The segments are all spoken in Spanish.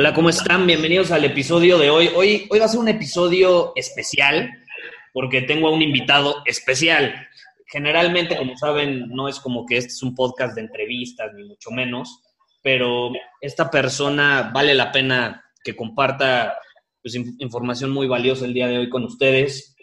Hola, ¿cómo están? Bienvenidos al episodio de hoy. Hoy, hoy va a ser un episodio especial porque tengo a un invitado especial. Generalmente, como saben, no es como que este es un podcast de entrevistas, ni mucho menos, pero esta persona vale la pena que comparta pues, información muy valiosa el día de hoy con ustedes.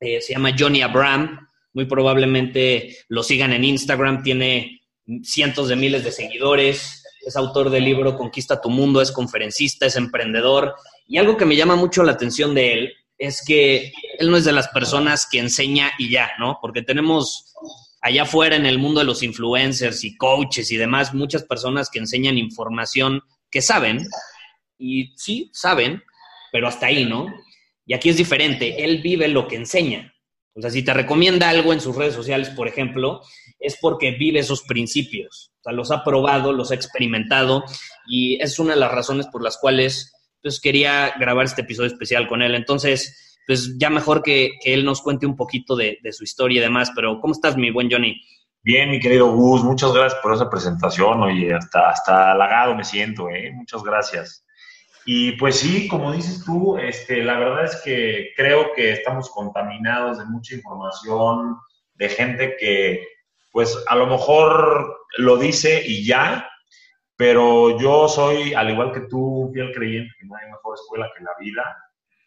Eh, se llama Johnny Abram, muy probablemente lo sigan en Instagram, tiene cientos de miles de seguidores, es autor del libro Conquista tu Mundo, es conferencista, es emprendedor. Y algo que me llama mucho la atención de él es que él no es de las personas que enseña y ya, ¿no? Porque tenemos allá afuera en el mundo de los influencers y coaches y demás, muchas personas que enseñan información que saben, y sí, saben, pero hasta ahí, ¿no? Y aquí es diferente, él vive lo que enseña. O sea, si te recomienda algo en sus redes sociales, por ejemplo, es porque vive esos principios. O sea, los ha probado, los ha experimentado y es una de las razones por las cuales pues quería grabar este episodio especial con él. Entonces, pues ya mejor que, él nos cuente un poquito de, su historia y demás. Pero, ¿cómo estás, mi buen Johnny? Bien, mi querido Gus, muchas gracias por esa presentación. Oye, hasta, hasta halagado me siento, ¿eh? Muchas gracias. Y pues sí, como dices tú, este, la verdad es que creo que estamos contaminados de mucha información, de gente que pues a lo mejor lo dice y ya, pero yo soy, al igual que tú, fiel creyente que no hay mejor escuela que la vida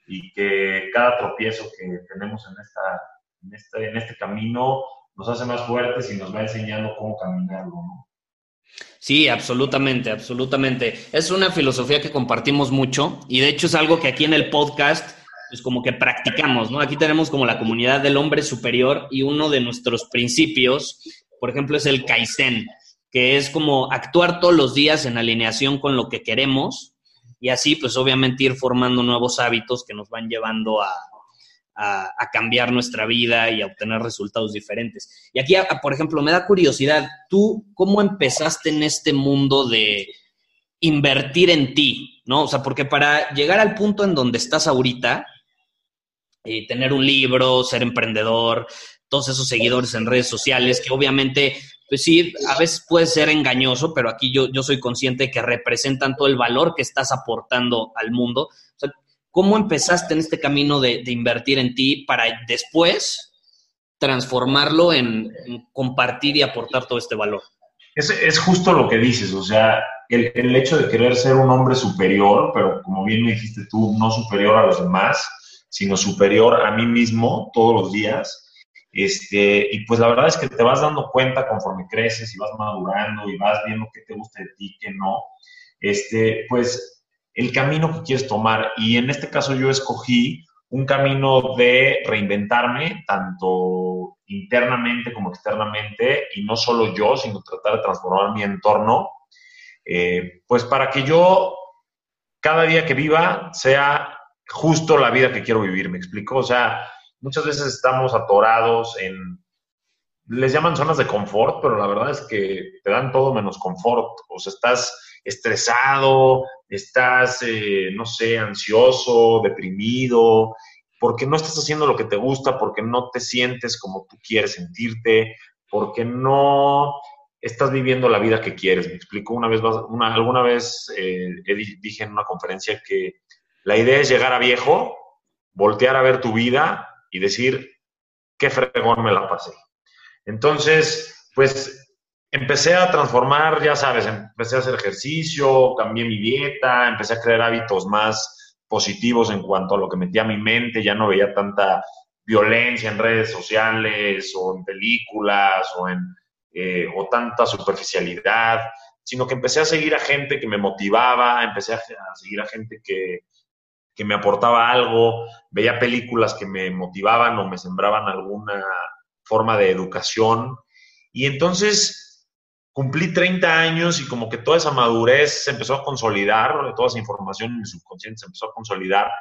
y que cada tropiezo que tenemos en, esta, en, este, este camino nos hace más fuertes y nos va enseñando cómo caminarlo. Sí, absolutamente, absolutamente. Es una filosofía que compartimos mucho y de hecho es algo que aquí en el podcast pues como que practicamos, ¿no? Aquí tenemos como la comunidad del hombre superior y uno de nuestros principios, por ejemplo, es el Kaizen, que es como actuar todos los días en alineación con lo que queremos y así pues obviamente ir formando nuevos hábitos que nos van llevando a, a, cambiar nuestra vida y a obtener resultados diferentes. Y aquí, por ejemplo, me da curiosidad, ¿tú cómo empezaste en este mundo de invertir en ti? ¿No? O sea, porque para llegar al punto en donde estás ahorita, eh, tener un libro, ser emprendedor, todos esos seguidores en redes sociales, que obviamente, pues sí, a veces puede ser engañoso, pero aquí yo, yo soy consciente de que representan todo el valor que estás aportando al mundo. ¿Cómo empezaste en este camino de, invertir en ti para después transformarlo en, compartir y aportar todo este valor? Es, es, justo lo que dices, o sea, el, el, hecho de querer ser un hombre superior, pero como bien me dijiste tú, no superior a los demás, sino superior a mí mismo todos los días. Este, y pues la verdad es que te vas dando cuenta conforme creces y vas madurando y vas viendo qué te gusta de ti, qué no. Este, pues el camino que quieres tomar. Y en este caso yo escogí un camino de reinventarme, tanto internamente como externamente, y no solo yo, sino tratar de transformar mi entorno, eh, pues para que yo cada día que viva sea justo la vida que quiero vivir, ¿me explico? O sea, muchas veces estamos atorados en, les llaman zonas de confort, pero la verdad es que te dan todo menos confort, o sea, estás estresado, estás, eh, no sé, ansioso, deprimido, porque no estás haciendo lo que te gusta, porque no te sientes como tú quieres sentirte, porque no estás viviendo la vida que quieres. Me explico, una vez, una, alguna vez eh, dije en una conferencia que la idea es llegar a viejo, voltear a ver tu vida y decir, qué fregón me la pasé. Entonces, pues empecé a transformar, ya sabes, empecé a hacer ejercicio, cambié mi dieta, empecé a crear hábitos más positivos en cuanto a lo que metía a mi mente, ya no veía tanta violencia en redes sociales o en películas o, en, eh, o tanta superficialidad, sino que empecé a seguir a gente que me motivaba, empecé a, seguir a gente que, que me aportaba algo, veía películas que me motivaban o me sembraban alguna forma de educación. Y entonces cumplí 30 años y como que toda esa madurez se empezó a consolidar, toda esa información en mi subconsciente se empezó a consolidar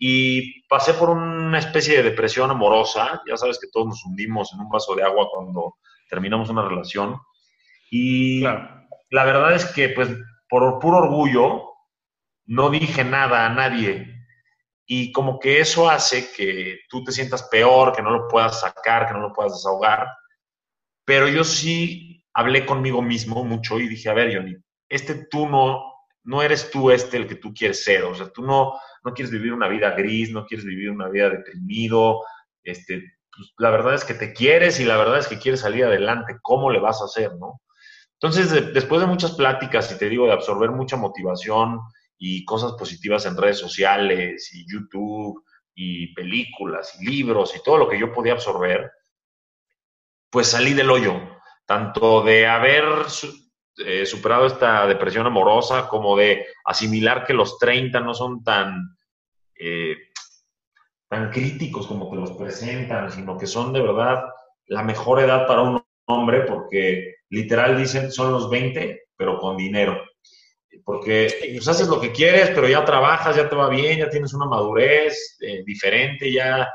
y pasé por una especie de depresión amorosa. Ya sabes que todos nos hundimos en un vaso de agua cuando terminamos una relación. Y la verdad es que, pues, por puro orgullo, no dije nada a nadie. Y como que eso hace que tú te sientas peor, que no lo puedas sacar, que no lo puedas desahogar. Pero yo sí hablé conmigo mismo mucho y dije, a ver, Johnny, este tú no, no eres tú este el que tú quieres ser. O sea, tú no, no quieres vivir una vida gris, no quieres vivir una vida deprimido, este, pues, la verdad es que te quieres y la verdad es que quieres salir adelante, ¿cómo le vas a hacer, no? Entonces, después de muchas pláticas, y te digo, de absorber mucha motivación y cosas positivas en redes sociales y YouTube y películas y libros y todo lo que yo podía absorber, pues salí del hoyo, tanto de haber eh, superado esta depresión amorosa, como de asimilar que los 30 no son tan, eh, tan críticos como te los presentan, sino que son de verdad la mejor edad para un hombre, porque literal dicen son los 20, pero con dinero. Porque pues, haces lo que quieres, pero ya trabajas, ya te va bien, ya tienes una madurez eh, diferente, ya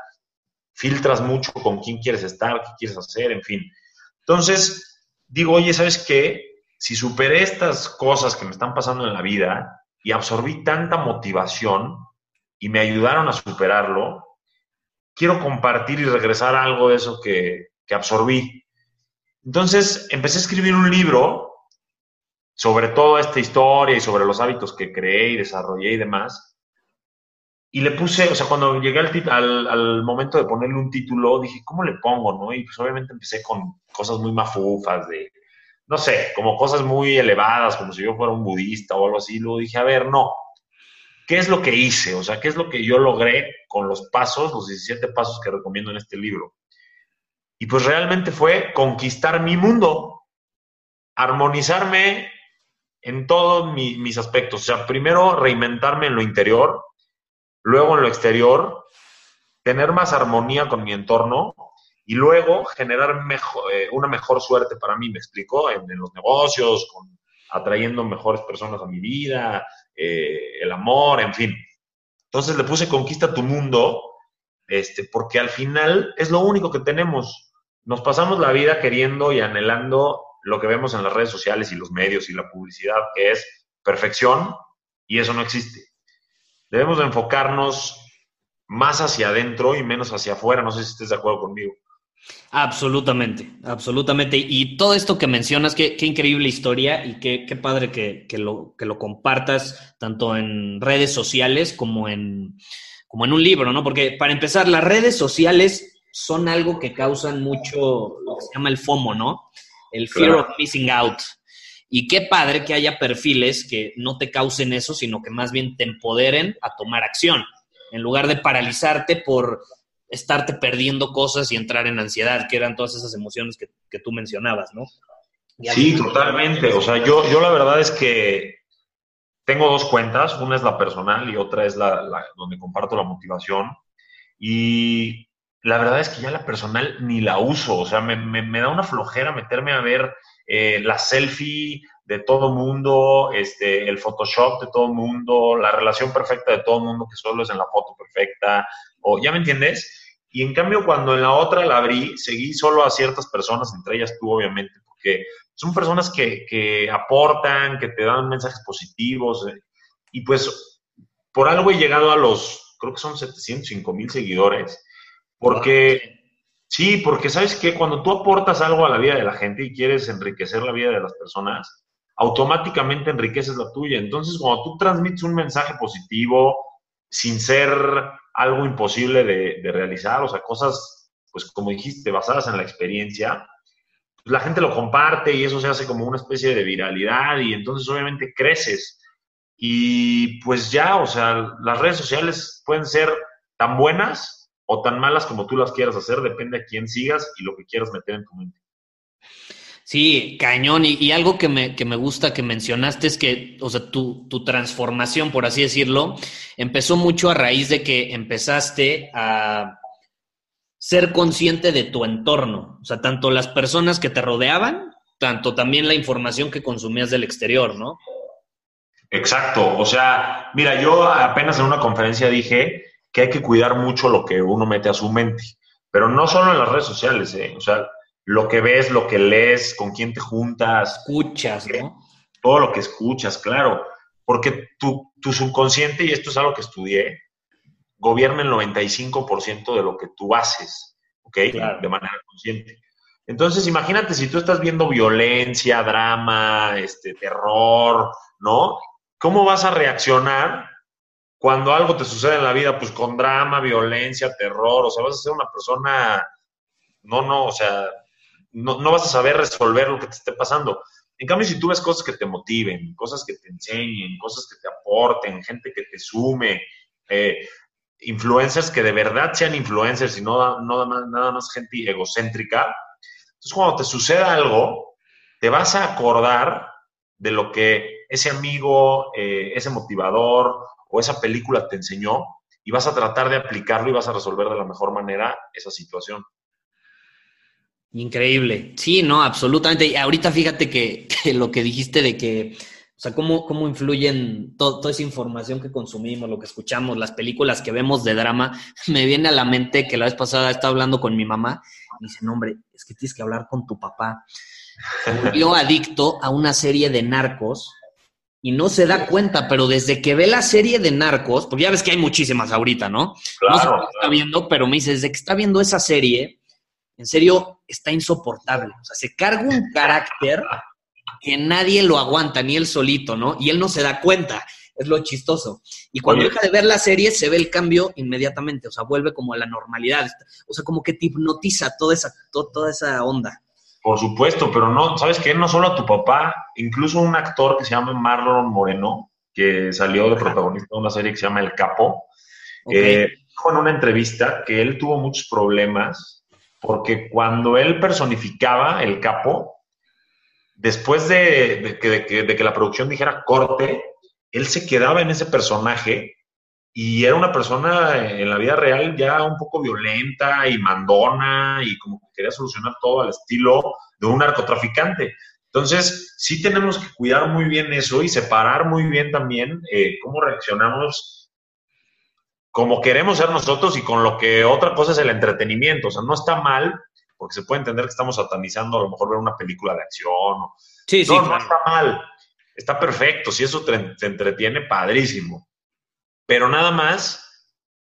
filtras mucho con quién quieres estar, qué quieres hacer, en fin. Entonces, digo, oye, ¿sabes qué? si superé estas cosas que me están pasando en la vida y absorbí tanta motivación y me ayudaron a superarlo, quiero compartir y regresar algo de eso que, absorbí. Entonces empecé a escribir un libro sobre toda esta historia y sobre los hábitos que creé y desarrollé y demás. Y le puse, o sea, cuando llegué al, al, al, momento de ponerle un título, dije, ¿cómo le pongo? ¿no? Y pues obviamente empecé con cosas muy mafufas de no sé, como cosas muy elevadas, como si yo fuera un budista o algo así. Luego dije, a ver, no, ¿qué es lo que hice? O sea, ¿qué es lo que yo logré con los pasos, los 17 pasos que recomiendo en este libro? Y pues realmente fue conquistar mi mundo, armonizarme en todos mis aspectos. O sea, primero reinventarme en lo interior, luego en lo exterior, tener más armonía con mi entorno y luego generar mejor, eh, una mejor suerte para mí, me explicó, en, los negocios, atrayendo mejores personas a mi vida, eh, el amor, en fin. Entonces le puse conquista tu mundo, este, porque al final es lo único que tenemos. Nos pasamos la vida queriendo y anhelando lo que vemos en las redes sociales y los medios y la publicidad, que es perfección, y eso no existe. Debemos de enfocarnos más hacia adentro y menos hacia afuera. No sé si estés de acuerdo conmigo. Absolutamente, absolutamente. Y todo esto que mencionas, qué, increíble historia y qué, padre que, lo, que lo compartas tanto en redes sociales como en, como en un libro, ¿no? Porque para empezar, las redes sociales son algo que causan mucho lo que se llama el FOMO, ¿no? El fear of missing out. Y qué padre que haya perfiles que no te causen eso, sino que más bien te empoderen a tomar acción, en lugar de paralizarte por estarte perdiendo cosas y entrar en ansiedad, que eran todas esas emociones que, tú mencionabas, ¿no? sí, totalmente. O sea, yo, yo la verdad es que tengo dos cuentas, una es la personal y otra es la, donde comparto la motivación. Y la verdad es que ya la personal ni la uso, o sea, me, da una flojera meterme a ver eh, la selfie de todo mundo, este, el Photoshop de todo mundo, la relación perfecta de todo mundo que solo es en la foto perfecta, o ya me entiendes. Y en cambio, cuando en la otra la abrí, seguí solo a ciertas personas, entre ellas tú, obviamente, porque son personas que, aportan, que te dan mensajes positivos. Eh, y pues, por algo he llegado a los, creo que son 705 mil seguidores, porque, sí, porque sabes que cuando tú aportas algo a la vida de la gente y quieres enriquecer la vida de las personas, automáticamente enriqueces la tuya. Entonces, cuando tú transmites un mensaje positivo, sin ser algo imposible de, realizar, o sea, cosas, pues como dijiste, basadas en la experiencia, pues la gente lo comparte y eso se hace como una especie de viralidad y entonces obviamente creces. Y pues ya, o sea, las redes sociales pueden ser tan buenas o tan malas como tú las quieras hacer, depende a quién sigas y lo que quieras meter en tu mente. Sí, cañón. Y, algo que me, que me, gusta que mencionaste es que, o sea, tu, tu, transformación, por así decirlo, empezó mucho a raíz de que empezaste a ser consciente de tu entorno. O sea, tanto las personas que te rodeaban, tanto también la información que consumías del exterior, ¿no? Exacto. O sea, mira, yo apenas en una conferencia dije que hay que cuidar mucho lo que uno mete a su mente, pero no solo en las redes sociales, ¿eh? O sea, lo que ves, lo que lees, con quién te juntas. Escuchas, ¿no? Todo lo que escuchas, claro. Porque tu, tu subconsciente, y esto es algo que estudié, gobierna el 95% de lo que tú haces, ¿ok? De manera consciente. Entonces, imagínate si tú estás viendo violencia, drama, este, terror, ¿no? ¿Cómo vas a reaccionar cuando algo te sucede en la vida? Pues con drama, violencia, terror, o sea, vas a ser una persona, no, no, o sea, no, vas a saber resolver lo que te esté pasando. En cambio, si tú ves cosas que te motiven, cosas que te enseñen, cosas que te aporten, gente que te sume, eh, influencers que de verdad sean influencers y no, no nada más gente egocéntrica, entonces cuando te suceda algo, te vas a acordar de lo que ese amigo, eh, ese motivador o esa película te enseñó y vas a tratar de aplicarlo y vas a resolver de la mejor manera esa situación. Increíble. Sí, no, absolutamente. Y ahorita fíjate que, lo que dijiste de que, o sea, cómo, cómo influyen toda esa información que consumimos, lo que escuchamos, las películas que vemos de drama, me viene a la mente que la vez pasada estaba hablando con mi mamá y dice, no, hombre, es que tienes que hablar con tu papá. Se volvió adicto a una serie de narcos y no se da cuenta, pero desde que ve la serie de narcos, porque ya ves que hay muchísimas ahorita, ¿no? no sé qué está viendo, pero me dice, desde que está viendo esa serie, en serio, está insoportable. O sea, se carga un carácter que nadie lo aguanta, ni él solito, ¿no? Y él no se da cuenta. Es lo chistoso. Y cuando deja de ver la serie, se ve el cambio inmediatamente. O sea, vuelve como a la normalidad. O sea, como que te hipnotiza toda esa, toda esa onda. Por supuesto, pero no, ¿sabes qué? No solo a tu papá, incluso un actor que se llama Marlon Moreno, que salió de protagonista de una serie que se llama El Capo, eh, dijo en una entrevista que él tuvo muchos problemas porque cuando él personificaba el capo, después de, que, la producción dijera corte, él se quedaba en ese personaje y era una persona en la vida real ya un poco violenta y mandona y como que quería solucionar todo al estilo de un narcotraficante. Entonces, sí tenemos que cuidar muy bien eso y separar muy bien también eh, cómo reaccionamos como queremos ser nosotros y con lo que otra cosa es el entretenimiento. O sea, no está mal, porque se puede entender que estamos satanizando a lo mejor ver una película de acción. Sí, sí. No, está mal. Está perfecto. Si eso te, entretiene, padrísimo. Pero nada más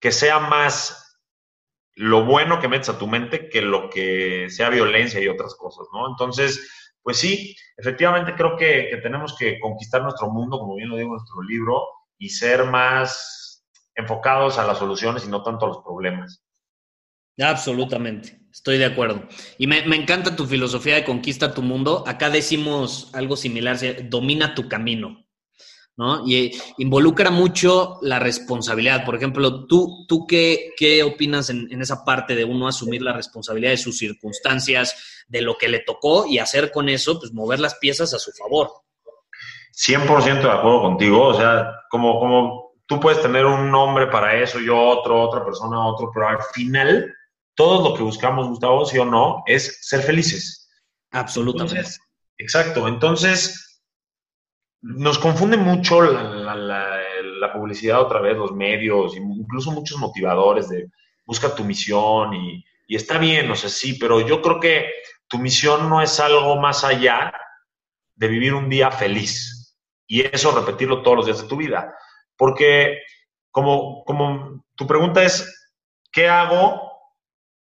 que sea más lo bueno que metes a tu mente que lo que sea violencia y otras cosas, ¿no? Entonces, pues sí, efectivamente creo que, tenemos que conquistar nuestro mundo, como bien lo digo en nuestro libro, y ser más enfocados a las soluciones y no tanto a los problemas. Absolutamente, estoy de acuerdo. Y me, encanta tu filosofía de conquista tu mundo. Acá decimos algo similar, domina tu camino, ¿no? Y involucra mucho la responsabilidad. Por ejemplo, ¿tú, tú qué, qué opinas en, en esa parte de uno asumir la responsabilidad de sus circunstancias, de lo que le tocó y hacer con eso, pues mover las piezas a su favor? 100% de acuerdo contigo. O sea, como, como tú puedes tener un nombre para eso, yo otro, otra persona otro, pero al final, todo lo que buscamos, Gustavo, sí o no, es ser felices. Absolutamente. exacto. Entonces, nos confunde mucho la, publicidad otra vez, los medios, incluso muchos motivadores de busca tu misión y, está bien, o sea, sí, pero yo creo que tu misión no es algo más allá de vivir un día feliz y eso repetirlo todos los días de tu vida. Porque como, como tu pregunta es, ¿qué hago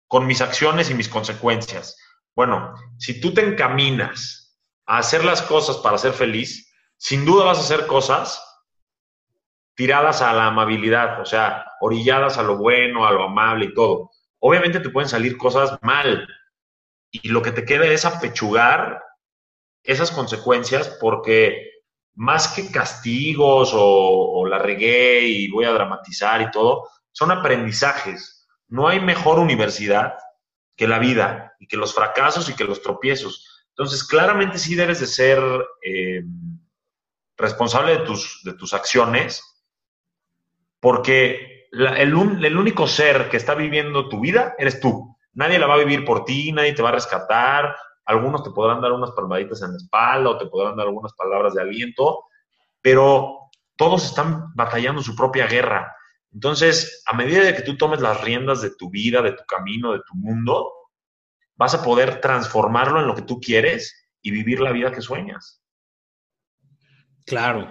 con mis acciones y mis consecuencias? Bueno, si tú te encaminas a hacer las cosas para ser feliz, sin duda vas a hacer cosas tiradas a la amabilidad, o sea, orilladas a lo bueno, a lo amable y todo. Obviamente te pueden salir cosas mal y lo que te queda es apechugar esas consecuencias porque más que castigos o, la regué y voy a dramatizar y todo, son aprendizajes. No hay mejor universidad que la vida y que los fracasos y que los tropiezos. Entonces, claramente sí debes de ser eh, responsable de tus, de tus acciones, porque el, único ser que está viviendo tu vida eres tú. Nadie la va a vivir por ti, nadie te va a rescatar. Algunos te podrán dar unas palmaditas en la espalda o te podrán dar algunas palabras de aliento, pero todos están batallando su propia guerra. Entonces, a medida de que tú tomes las riendas de tu vida, de tu camino, de tu mundo, vas a poder transformarlo en lo que tú quieres y vivir la vida que sueñas. Claro.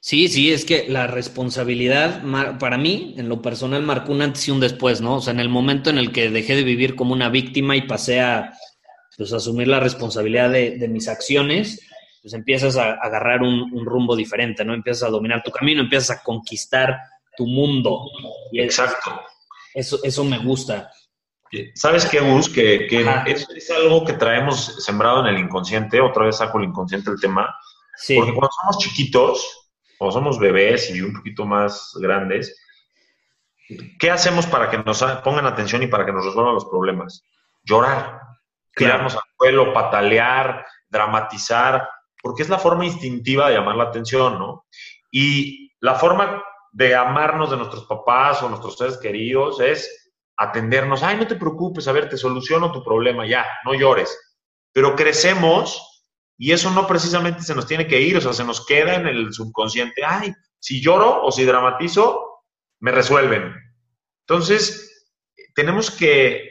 Sí, sí, es que la responsabilidad, para mí, en lo personal, marcó un antes y un después, ¿no? O sea, en el momento en el que dejé de vivir como una víctima y pasé a pues, asumir la responsabilidad de, mis acciones, pues empiezas a, agarrar un, un, rumbo diferente, ¿no? Empiezas a dominar tu camino, empiezas a conquistar tu mundo. Y Exacto. Eso, eso me gusta. ¿Sabes qué, Gus? Que, que es, algo que traemos sembrado en el inconsciente. Otra vez saco el inconsciente el tema. Porque cuando somos chiquitos, cuando somos bebés y un poquito más grandes, ¿qué hacemos para que nos pongan atención y para que nos resuelvan los problemas? Llorar, tirarnos al suelo, patalear, dramatizar, porque es la forma instintiva de llamar la atención, ¿no? Y la forma de amarnos de nuestros papás o nuestros seres queridos es atendernos, ay, no te preocupes, a ver, te soluciono tu problema, ya, no llores. Pero crecemos y eso no precisamente se nos tiene que ir, o sea, se nos queda en el subconsciente, ay, si lloro o si dramatizo, me resuelven. Entonces, tenemos que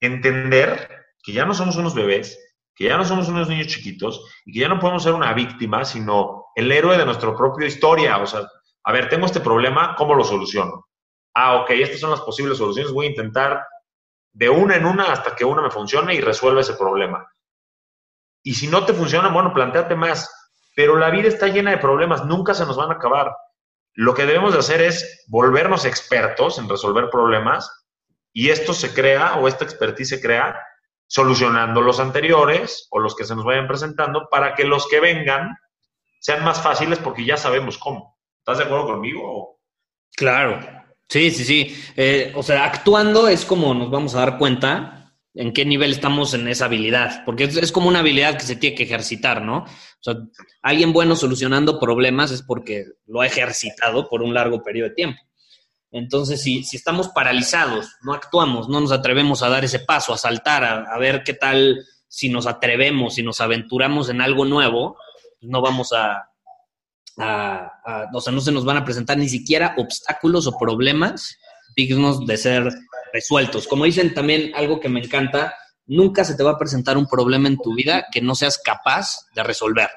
entender que ya no somos unos bebés, que ya no somos unos niños chiquitos y que ya no podemos ser una víctima, sino el héroe de nuestra propia historia. O sea, a ver, tengo este problema, ¿cómo lo soluciono? Ah, ok, estas son las posibles soluciones, voy a intentar de una en una hasta que una me funcione y resuelva ese problema. Y si no te funciona, bueno, planteate más. Pero la vida está llena de problemas, nunca se nos van a acabar. Lo que debemos de hacer es volvernos expertos en resolver problemas y esto se crea o esta expertise se crea solucionando los anteriores o los que se nos vayan presentando para que los que vengan sean más fáciles porque ya sabemos cómo. ¿Estás de acuerdo conmigo? Claro, sí, sí, sí. Eh, o sea, actuando es como nos vamos a dar cuenta en qué nivel estamos en esa habilidad, porque es, como una habilidad que se tiene que ejercitar, ¿no? O sea, alguien bueno solucionando problemas es porque lo ha ejercitado por un largo periodo de tiempo. Entonces, si, estamos paralizados, no actuamos, no nos atrevemos a dar ese paso, a saltar, a, a ver qué tal si nos atrevemos, si nos aventuramos en algo nuevo, pues no vamos a, o sea, no se nos van a presentar ni siquiera obstáculos o problemas dignos de ser resueltos. Como dicen también algo que me encanta, nunca se te va a presentar un problema en tu vida que no seas capaz de resolver.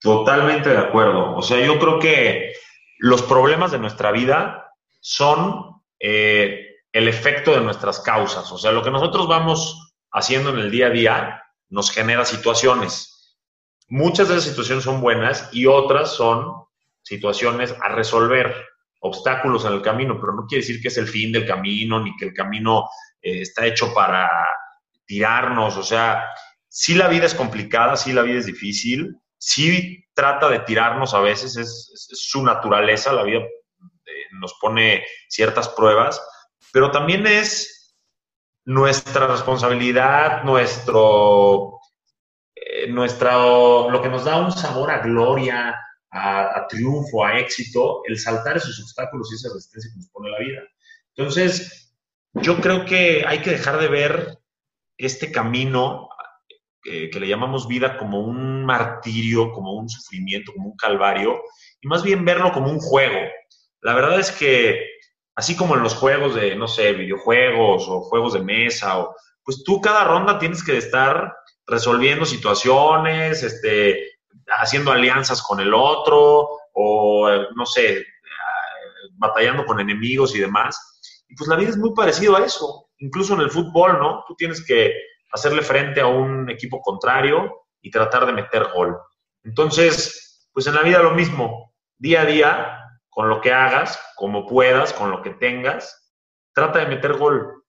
Totalmente de acuerdo. O sea, yo creo que los problemas de nuestra vida son eh, el efecto de nuestras causas. O sea, lo que nosotros vamos haciendo en el día a día nos genera situaciones muchas de esas situaciones son buenas y otras son situaciones a resolver, obstáculos en el camino, pero no quiere decir que es el fin del camino ni que el camino eh, está hecho para tirarnos. O sea, sí la vida es complicada, sí la vida es difícil, sí trata de tirarnos a veces, es, su naturaleza, la vida eh, nos pone ciertas pruebas, pero también es nuestra responsabilidad, nuestro nuestra, lo que nos da un sabor a gloria, a, triunfo, a éxito, el saltar esos obstáculos y esa resistencia que nos pone la vida. Entonces, yo creo que hay que dejar de ver este camino que, que le llamamos vida como un martirio, como un sufrimiento, como un calvario, y más bien verlo como un juego. La verdad es que, así como en los juegos de, no sé, videojuegos o juegos de mesa, o, pues tú cada ronda tienes que estar resolviendo situaciones, este, haciendo alianzas con el otro o, no sé, batallando con enemigos y demás. Y pues la vida es muy parecido a eso. Incluso en el fútbol, ¿no? Tú tienes que hacerle frente a un equipo contrario y tratar de meter gol. Entonces, pues en la vida lo mismo. Día a día, con lo que hagas, como puedas, con lo que tengas, trata de meter gol.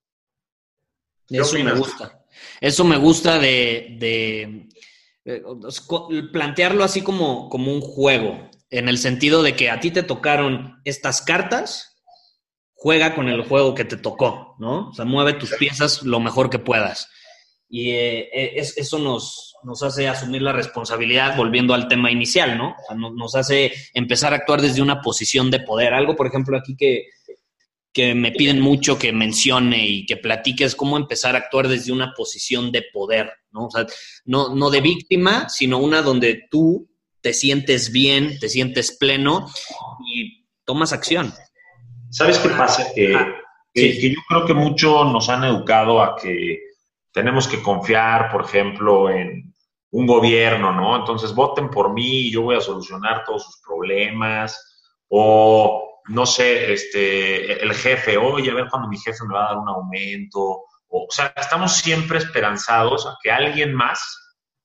Eso me gusta. Eso me gusta de, eh, plantearlo así como, como un juego, en el sentido de que a ti te tocaron estas cartas, juega con el juego que te tocó, ¿no? O sea, mueve tus piezas lo mejor que puedas. Y eh, eh, eso nos, nos hace asumir la responsabilidad, volviendo al tema inicial, ¿no? Nos hace empezar a actuar desde una posición de poder. Algo, por ejemplo, aquí que, que me piden mucho que mencione y que platique es cómo empezar a actuar desde una posición de poder, ¿no? O sea, no, no de víctima, sino una donde tú te sientes bien, te sientes pleno y tomas acción. ¿Sabes qué pasa? Que, que, yo creo que mucho nos han educado a que tenemos que confiar, por ejemplo, en un gobierno, ¿no? Entonces voten por mí y yo voy a solucionar todos sus problemas. O, no sé, este, el jefe, oye, a ver cuando mi jefe me va a dar un aumento. O, o sea, estamos siempre esperanzados a que alguien más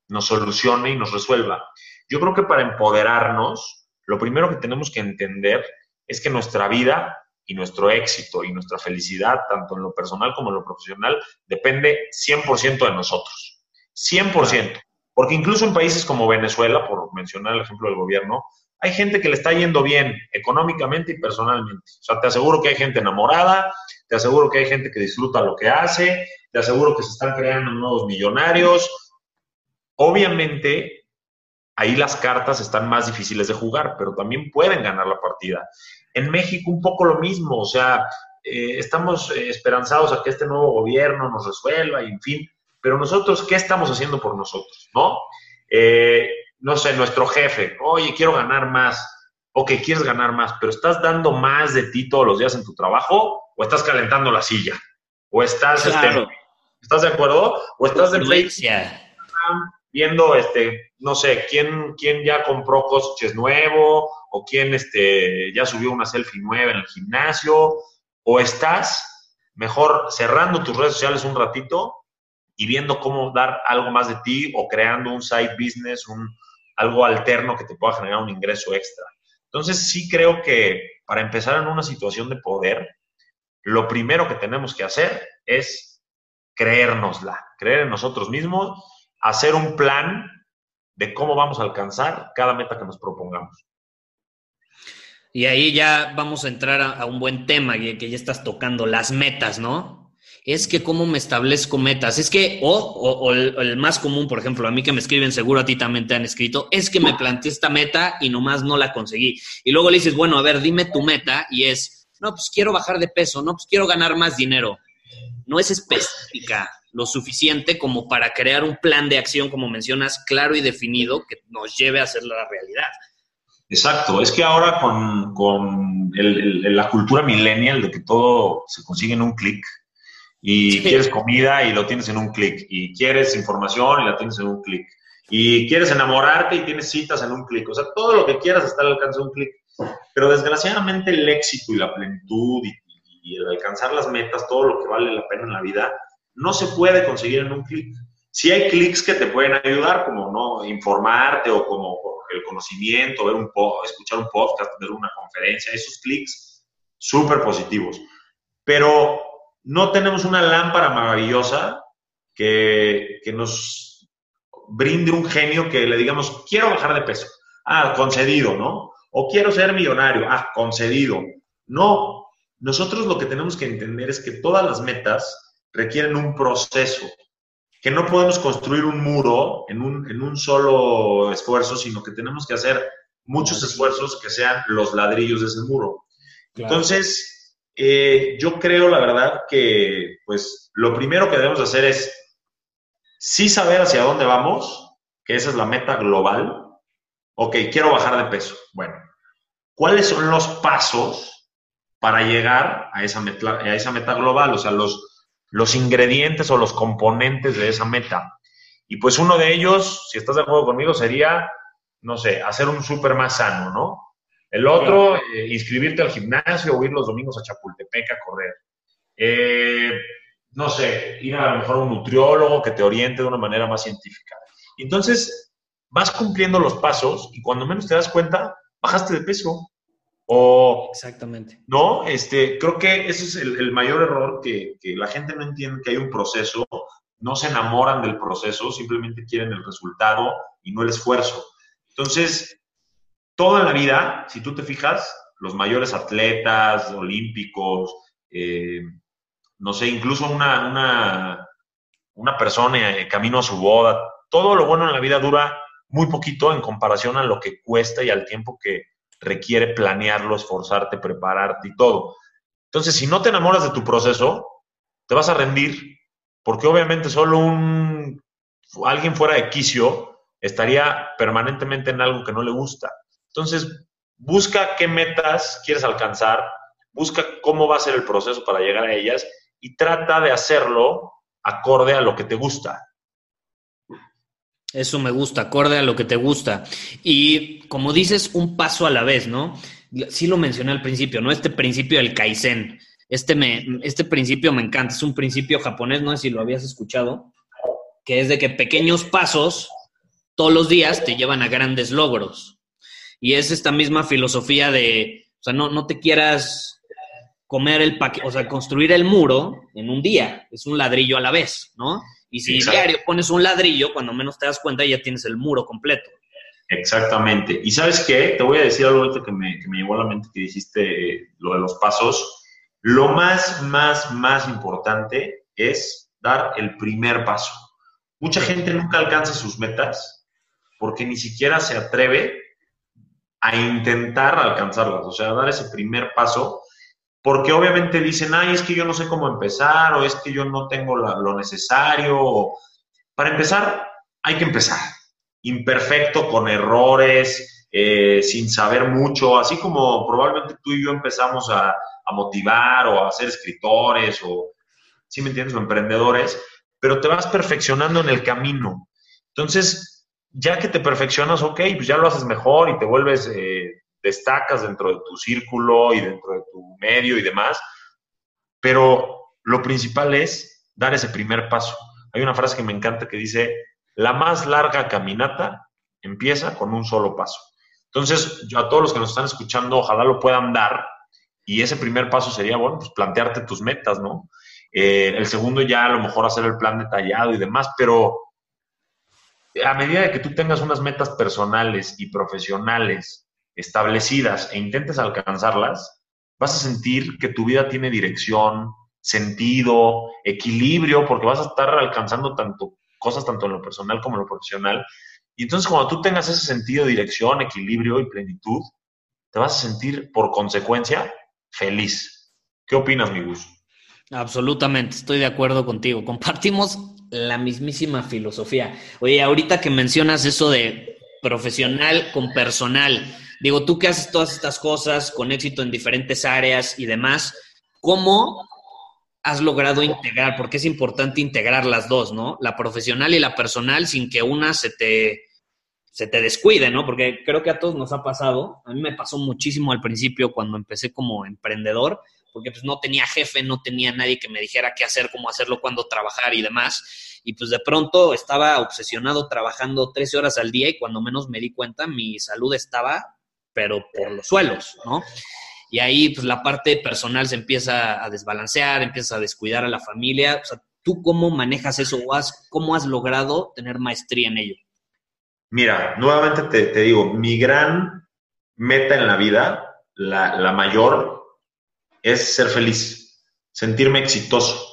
nos solucione y nos resuelva. Yo creo que para empoderarnos, lo primero que tenemos que entender es que nuestra vida y nuestro éxito y nuestra felicidad, tanto en lo personal como en lo profesional, depende 100% de nosotros. 100%. Porque incluso en países como Venezuela, por mencionar el ejemplo del gobierno, hay gente que le está yendo bien económicamente y personalmente. O sea, te aseguro que hay gente enamorada, te aseguro que hay gente que disfruta lo que hace, te aseguro que se están creando nuevos millonarios. Obviamente, ahí las cartas están más difíciles de jugar, pero también pueden ganar la partida. En México un poco lo mismo, o sea, eh, estamos eh, esperanzados a que este nuevo gobierno nos resuelva, y en fin, pero nosotros, ¿qué estamos haciendo por nosotros? ¿No? Eh, no sé, nuestro jefe, oye, quiero ganar más. Ok, quieres ganar más, pero ¿estás dando más de ti todos los días en tu trabajo o estás calentando la silla? ¿O estás, este, ¿estás de acuerdo? ¿O estás de viendo, este, no sé, quién, quién ya compró coches nuevo o quién este, ya subió una selfie nueva en el gimnasio, o estás mejor cerrando tus redes sociales un ratito y viendo cómo dar algo más de ti o creando un side business, un, algo alterno que te pueda generar un ingreso extra. Entonces sí creo que para empezar en una situación de poder, lo primero que tenemos que hacer es creérnosla, creer en nosotros mismos hacer un plan de cómo vamos a alcanzar cada meta que nos propongamos. Y ahí ya vamos a entrar a, un buen tema que, ya estás tocando, las metas, ¿no? Es que cómo me establezco metas. Es que, o, el, más común, por ejemplo, a mí que me escriben, seguro a ti también te han escrito, es que me planteé esta meta y nomás no la conseguí. Y luego le dices, bueno, a ver, dime tu meta y es, no, pues quiero bajar de peso, no, pues quiero ganar más dinero. No es específica lo suficiente como para crear un plan de acción, como mencionas, claro y definido que nos lleve a hacer la realidad. Exacto, es que ahora con, la cultura millennial de que todo se consigue en un clic, y quieres comida y lo tienes en un clic, y quieres información y la tienes en un clic, y quieres enamorarte y tienes citas en un clic, o sea, todo lo que quieras está al alcance de un clic. Pero desgraciadamente el éxito y la plenitud y el alcanzar las metas, todo lo que vale la pena en la vida, no se puede conseguir en un clic. Sí hay clics que te pueden ayudar, como no informarte o como el conocimiento, ver un escuchar un podcast, ver una conferencia, esos clics súper positivos. Pero no tenemos una lámpara maravillosa que, que nos brinde un genio que le digamos, quiero bajar de peso. Ah, concedido, ¿no? O quiero ser millonario. Ah, concedido. No, nosotros lo que tenemos que entender es que todas las metas requieren un proceso, que no podemos construir un muro en un, en un solo esfuerzo, sino que tenemos que hacer muchos esfuerzos que sean los ladrillos de ese muro. Entonces, eh, yo creo, la verdad, que pues lo primero que debemos hacer es sí saber hacia dónde vamos, que esa es la meta global. Ok, quiero bajar de peso. Bueno, ¿cuáles son los pasos para llegar a esa meta, a esa meta global? O sea, los, los ingredientes o los componentes de esa meta. Y pues uno de ellos, si estás de acuerdo conmigo, sería, no sé, hacer un súper más sano, ¿no? El otro, eh, inscribirte al gimnasio o ir los domingos a Chapultepec a correr. Eh, no sé, ir a lo mejor a un nutriólogo que te oriente de una manera más científica. Entonces, vas cumpliendo los pasos y cuando menos te das cuenta, bajaste de peso. O, Exactamente. No, este, creo que ese es el, mayor error que, la gente no entiende que hay un proceso no se enamoran del proceso, simplemente quieren el resultado y no el esfuerzo. Entonces, toda la vida, si tú te fijas, los mayores atletas olímpicos, eh, no sé, incluso una, una, una persona eh, camino a su boda, todo lo bueno en la vida dura muy poquito en comparación a lo que cuesta y al tiempo que requiere planearlo, esforzarte, prepararte y todo. Entonces, si no te enamoras de tu proceso, te vas a rendir, porque obviamente solo un alguien fuera de quicio estaría permanentemente en algo que no le gusta. Entonces, busca qué metas quieres alcanzar, busca cómo va a ser el proceso para llegar a ellas y trata de hacerlo acorde a lo que te gusta. Eso me gusta, acorde a lo que te gusta. Y como dices, un paso a la vez, ¿no? Sí lo mencioné al principio, ¿no? Este principio del Kaizen. Este, me, este principio me encanta, es un principio japonés, no sé si lo habías escuchado, que es de que pequeños pasos todos los días te llevan a grandes logros. Y es esta misma filosofía de, o sea, no, no te quieras comer el paquete, o sea, construir el muro en un día, es un ladrillo a la vez, ¿no? Y si diario pones un ladrillo, cuando menos te das cuenta ya tienes el muro completo. Exactamente. Y sabes qué, te voy a decir algo que me, que me llevó a la mente que dijiste eh, lo de los pasos. Lo más, más, más importante es dar el primer paso. Mucha gente nunca alcanza sus metas porque ni siquiera se atreve a intentar alcanzarlas, o sea, dar ese primer paso, porque obviamente dicen, ay, es que yo no sé cómo empezar, o es que yo no tengo lo necesario. Para empezar, hay que empezar. Imperfecto, con errores, eh, sin saber mucho, así como probablemente tú y yo empezamos a, motivar o a ser escritores o, ¿sí me entiendes?, o emprendedores, pero te vas perfeccionando en el camino. Entonces, ya que te perfeccionas, ok, pues ya lo haces mejor y te vuelves, eh, destacas dentro de tu círculo y dentro de tu medio y demás, pero lo principal es dar ese primer paso. Hay una frase que me encanta que dice, la más larga caminata empieza con un solo paso. Entonces, yo a todos los que nos están escuchando, ojalá lo puedan dar y ese primer paso sería, bueno, pues plantearte tus metas, ¿no? Eh, el segundo ya a lo mejor hacer el plan detallado y demás, pero a medida de que tú tengas unas metas personales y profesionales establecidas e intentes alcanzarlas, vas a sentir que tu vida tiene dirección, sentido, equilibrio, porque vas a estar alcanzando tanto cosas tanto en lo personal como en lo profesional. Y entonces cuando tú tengas ese sentido, dirección, equilibrio y plenitud, te vas a sentir por consecuencia feliz. ¿Qué opinas, mi Gus? Absolutamente, estoy de acuerdo contigo. Compartimos la mismísima filosofía. Oye, ahorita que mencionas eso de profesional con personal, digo, tú que haces todas estas cosas con éxito en diferentes áreas y demás, ¿cómo has logrado integrar? Porque es importante integrar las dos, ¿no? La profesional y la personal sin que una se te se te descuide, ¿no? Porque creo que a todos nos ha pasado, a mí me pasó muchísimo al principio cuando empecé como emprendedor, porque pues no tenía jefe, no tenía nadie que me dijera qué hacer, cómo hacerlo, cuándo trabajar y demás. Y pues de pronto estaba obsesionado trabajando 13 horas al día y cuando menos me di cuenta mi salud estaba, pero por los suelos, ¿no? Y ahí pues la parte personal se empieza a desbalancear, empieza a descuidar a la familia. O sea, ¿tú cómo manejas eso o has, cómo has logrado tener maestría en ello? Mira, nuevamente te, digo, mi gran meta en la vida, la, mayor, es ser feliz, sentirme exitoso.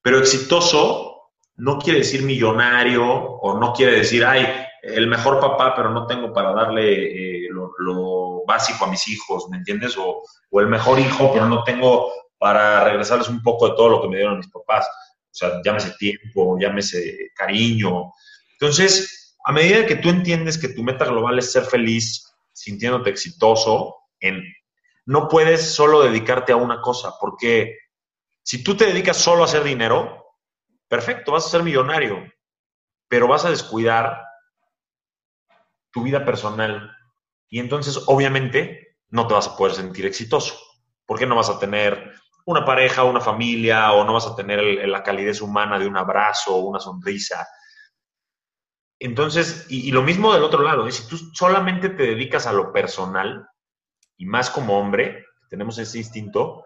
Pero exitoso no quiere decir millonario o no quiere decir, ay, el mejor papá, pero no tengo para darle eh, lo, básico a mis hijos, ¿me entiendes? O, o, el mejor hijo, pero no tengo para regresarles un poco de todo lo que me dieron mis papás. O sea, llámese tiempo, llámese cariño. Entonces, a medida que tú entiendes que tu meta global es ser feliz, sintiéndote exitoso, en, no puedes solo dedicarte a una cosa, porque si tú te dedicas solo a hacer dinero, perfecto, vas a ser millonario, pero vas a descuidar tu vida personal y entonces obviamente no te vas a poder sentir exitoso, porque no vas a tener una pareja, una familia, o no vas a tener la calidez humana de un abrazo, una sonrisa, entonces, y, lo mismo del otro lado, ¿eh? si tú solamente te dedicas a lo personal, y más como hombre, tenemos ese instinto,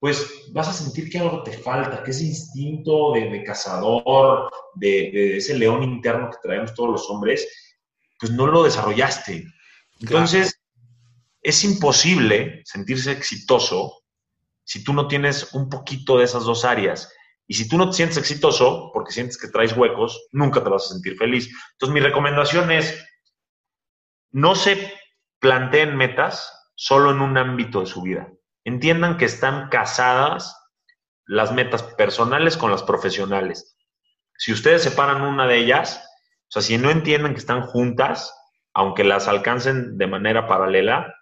pues vas a sentir que algo te falta, que ese instinto de, cazador, de, ese león interno que traemos todos los hombres, pues no lo desarrollaste. Entonces, es imposible sentirse exitoso si tú no tienes un poquito de esas dos áreas. Y si tú no te sientes exitoso porque sientes que traes huecos, nunca te vas a sentir feliz. Entonces, mi recomendación es, no se planteen metas solo en un ámbito de su vida. Entiendan que están casadas las metas personales con las profesionales. Si ustedes separan una de ellas, o sea, si no entienden que están juntas, aunque las alcancen de manera paralela,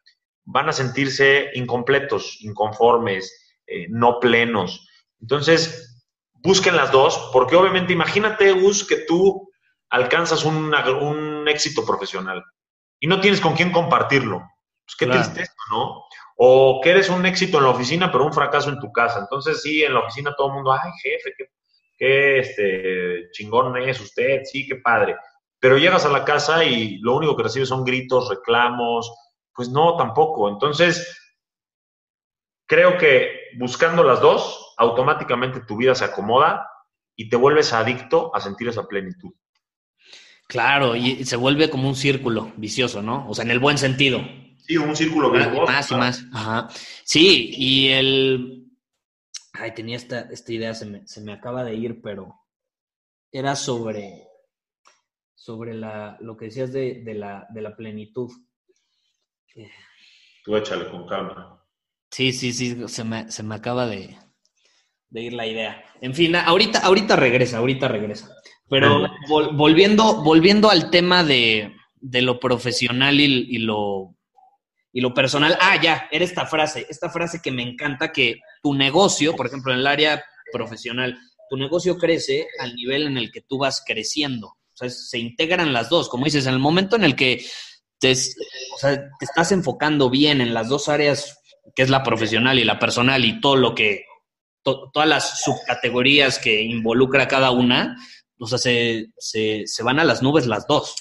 van a sentirse incompletos, inconformes, eh, no plenos. Entonces, busquen las dos, porque obviamente imagínate, Gus, que tú alcanzas un, éxito profesional y no tienes con quién compartirlo. Pues qué tristeza, ¿no? O que eres un éxito en la oficina, pero un fracaso en tu casa. Entonces, sí, en la oficina todo el mundo, ay, jefe, qué, este, chingón es usted, sí, qué padre. Pero llegas a la casa y lo único que recibes son gritos, reclamos. Pues no, tampoco. Entonces, creo que buscando las dos, automáticamente tu vida se acomoda y te vuelves adicto a sentir esa plenitud. Claro, y se vuelve como un círculo vicioso, ¿no? O sea, en el buen sentido. Sí, un círculo virtuoso. Más y más. Ajá. Sí, y el. Ay, tenía esta, esta idea, se me, se me acaba de ir, pero era sobre. Sobre la, lo que decías de, de, la, de la plenitud. Tú échale con calma. Sí, sí, sí, se me, se me acaba de, de ir la idea. En fin, ahorita, ahorita regresa, ahorita regresa. Pero volviendo, volviendo al tema de, de lo profesional y, y, lo, y lo personal. Ah, ya, era esta frase, esta frase que me encanta, que tu negocio, por ejemplo, en el área profesional, tu negocio crece al nivel en el que tú vas creciendo. O sea, se integran las dos. Como dices, en el momento en el que te, estás enfocando bien en las dos áreas, que es la profesional y la personal, y todo lo que, todas las subcategorías que involucra cada una, o sea, se, se, se van a las nubes las dos.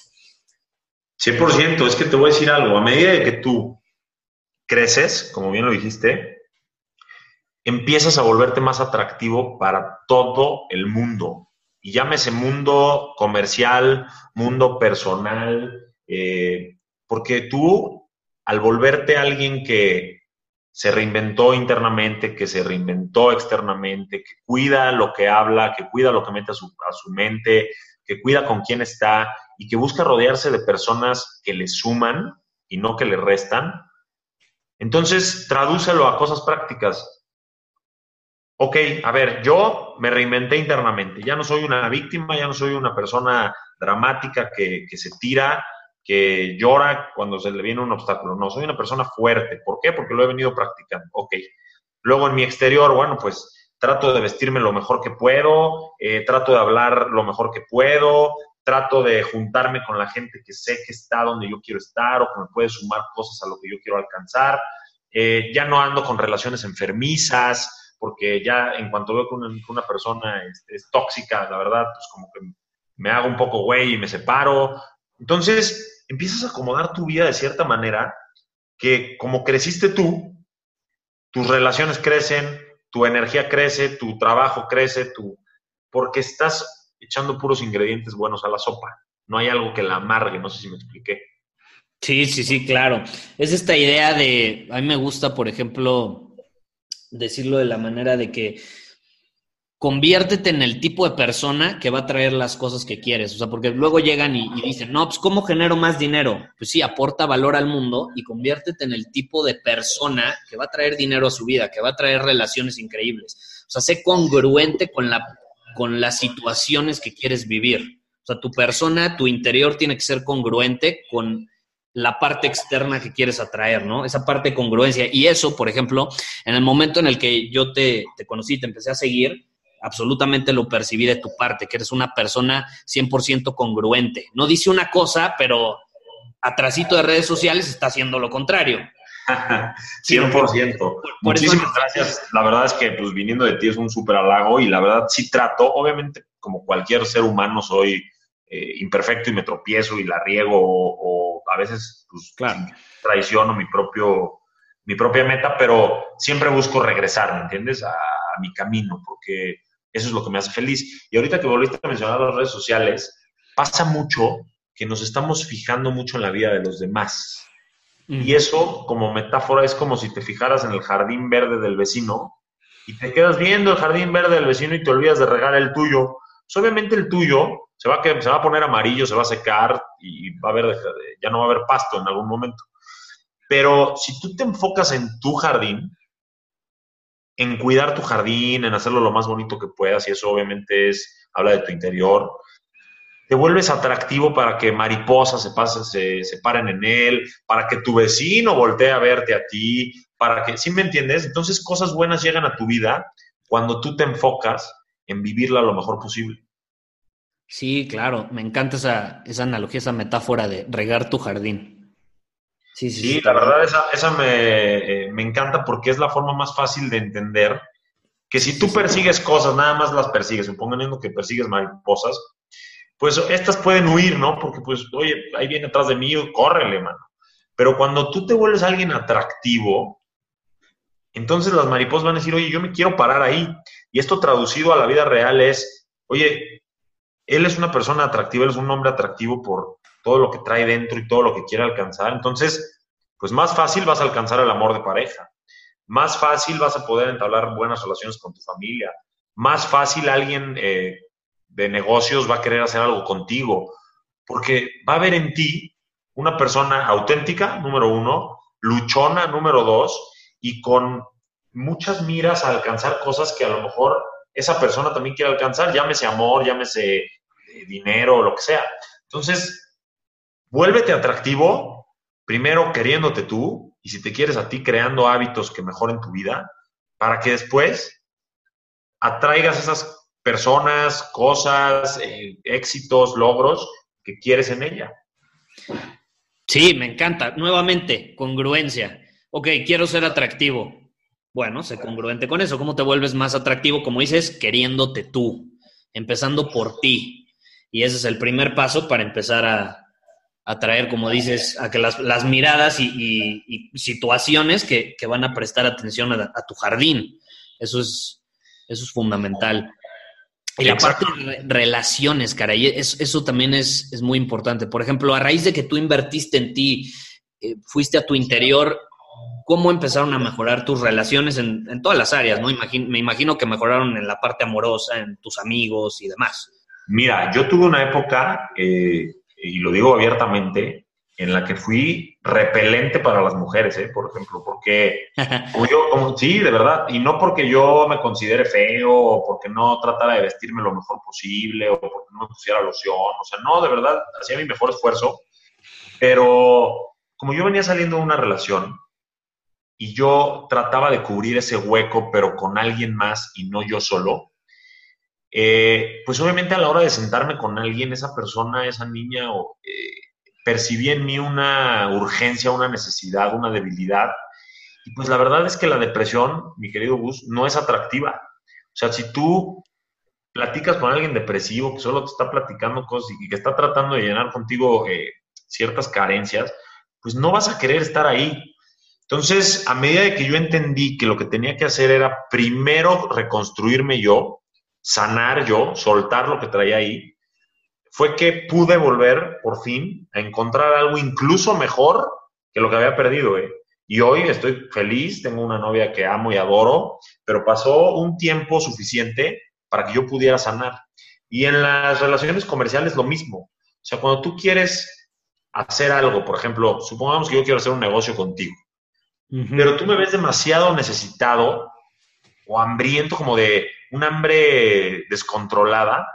100%, es que te voy a decir algo, a medida de que tú creces, como bien lo dijiste, empiezas a volverte más atractivo para todo el mundo. Y llámese mundo comercial, mundo personal, eh, porque tú, al volverte alguien que se reinventó internamente, que se reinventó externamente, que cuida lo que habla, que cuida lo que mete a su, a su mente, que cuida con quién está y que busca rodearse de personas que le suman y no que le restan, entonces tradúcelo a cosas prácticas. Ok, a ver, yo me reinventé internamente, ya no soy una víctima, ya no soy una persona dramática que, que se tira, que llora cuando se le viene un obstáculo, no, soy una persona fuerte. ¿Por qué? Porque lo he venido practicando. Ok. Luego en mi exterior, bueno, pues trato de vestirme lo mejor que puedo, eh, trato de hablar lo mejor que puedo, trato de juntarme con la gente que sé que está donde yo quiero estar o que me puede sumar cosas a lo que yo quiero alcanzar. Eh, ya no ando con relaciones enfermizas, porque ya en cuanto veo que una, persona es, tóxica, la verdad, pues como que me hago un poco güey y me separo. Entonces, empiezas a acomodar tu vida de cierta manera que como creciste tú, tus relaciones crecen, tu energía crece, tu trabajo crece, tu, porque estás echando puros ingredientes buenos a la sopa. No hay algo que la amargue, no sé si me expliqué. Sí, sí, sí, claro. Es esta idea de, a mí me gusta, por ejemplo, decirlo de la manera de que conviértete en el tipo de persona que va a traer las cosas que quieres. O sea, porque luego llegan y, y, dicen, no, pues ¿cómo genero más dinero? Pues sí, aporta valor al mundo y conviértete en el tipo de persona que va a traer dinero a su vida, que va a traer relaciones increíbles. O sea, sé congruente con la con las situaciones que quieres vivir. O sea, tu persona, tu interior tiene que ser congruente con la parte externa que quieres atraer, ¿no? Esa parte de congruencia. Y eso, por ejemplo, en el momento en el que yo te, te conocí, te empecé a seguir, absolutamente lo percibí de tu parte, que eres una persona 100% congruente. No dice una cosa, pero atrasito de redes sociales está haciendo lo contrario. 100%. Muchísimas gracias. La verdad es que, pues, viniendo de ti es un súper halago y la verdad sí trato, obviamente, como cualquier ser humano, soy eh, imperfecto y me tropiezo y la riego o, a veces, pues, traiciono mi propio, mi propia meta, pero siempre busco regresar, ¿me entiendes? A, a mi camino, porque eso es lo que me hace feliz. Y ahorita que volviste a mencionar las redes sociales, pasa mucho que nos estamos fijando mucho en la vida de los demás. Y eso, como metáfora, es como si te fijaras en el jardín verde del vecino y te quedas viendo el jardín verde del vecino y te olvidas de regar el tuyo. Pues obviamente el tuyo se va, a, se va a poner amarillo, se va a secar y va a haber, ya no va a haber pasto en algún momento. Pero si tú te enfocas en tu jardín, en cuidar tu jardín, en hacerlo lo más bonito que puedas, y eso obviamente es, habla de tu interior, te vuelves atractivo para que mariposas se, pasen, se, se, paren en él, para que tu vecino voltee a verte a ti, para que, ¿sí me entiendes? Entonces cosas buenas llegan a tu vida cuando tú te enfocas en vivirla lo mejor posible. Sí, claro, me encanta esa, esa analogía, esa metáfora de regar tu jardín. Sí, sí, sí, la verdad esa, esa me, eh, me, encanta porque es la forma más fácil de entender que si tú persigues cosas, nada más las persigues, suponiendo que persigues mariposas, pues estas pueden huir, ¿no? Porque pues, oye, ahí viene atrás de mí, córrele, mano. Pero cuando tú te vuelves alguien atractivo, entonces las mariposas van a decir, oye, yo me quiero parar ahí. Y esto traducido a la vida real es, oye, él es una persona atractiva, él es un hombre atractivo por todo lo que trae dentro y todo lo que quiere alcanzar. Entonces, pues más fácil vas a alcanzar el amor de pareja. Más fácil vas a poder entablar buenas relaciones con tu familia. Más fácil alguien eh, de negocios va a querer hacer algo contigo, porque va a ver en ti una persona auténtica, número uno, luchona, número dos, y con muchas miras a alcanzar cosas que a lo mejor esa persona también quiere alcanzar, llámese amor, llámese eh, dinero, lo que sea. Entonces, vuélvete atractivo, primero queriéndote tú, y si te quieres a ti, creando hábitos que mejoren tu vida, para que después atraigas esas personas, cosas, eh, éxitos, logros que quieres en ella. Sí, me encanta. Nuevamente, congruencia. Ok, quiero ser atractivo. Bueno, sé congruente con eso. ¿Cómo te vuelves más atractivo? Como dices, queriéndote tú, empezando por ti. Y ese es el primer paso para empezar a atraer, como dices, a que las, las miradas y, situaciones que, que, van a prestar atención a, a tu jardín. Eso es, eso es fundamental. Y la parte de relaciones, cara, y eso, eso también es, es, muy importante. Por ejemplo, a raíz de que tú invertiste en ti, eh, fuiste a tu interior, ¿cómo empezaron a mejorar tus relaciones en, en todas las áreas? ¿no? Imagino, me imagino que mejoraron en la parte amorosa, en tus amigos y demás. Mira, yo tuve una época, eh, y lo digo abiertamente, en la que fui repelente para las mujeres, ¿eh? por ejemplo, porque yo, como, sí, de verdad, y no porque yo me considere feo, o porque no tratara de vestirme lo mejor posible, o porque no me pusiera loción, o sea, no, de verdad, hacía mi mejor esfuerzo, pero como yo venía saliendo de una relación y yo trataba de cubrir ese hueco, pero con alguien más y no yo solo, eh, pues obviamente a la hora de sentarme con alguien, esa persona, esa niña, o... Eh, percibí en mí una urgencia, una necesidad, una debilidad. Y pues la verdad es que la depresión, mi querido Gus, no es atractiva. O sea, si tú platicas con alguien depresivo que solo te está platicando cosas y que está tratando de llenar contigo eh, ciertas carencias, pues no vas a querer estar ahí. Entonces, a medida de que yo entendí que lo que tenía que hacer era primero reconstruirme yo, sanar yo, soltar lo que traía ahí, fue que pude volver por fin a encontrar algo incluso mejor que lo que había perdido. ¿eh? Y hoy estoy feliz, tengo una novia que amo y adoro, pero pasó un tiempo suficiente para que yo pudiera sanar. Y en las relaciones comerciales lo mismo. O sea, cuando tú quieres hacer algo, por ejemplo, supongamos que yo quiero hacer un negocio contigo, uh -huh. pero tú me ves demasiado necesitado o hambriento, como de un hambre descontrolada,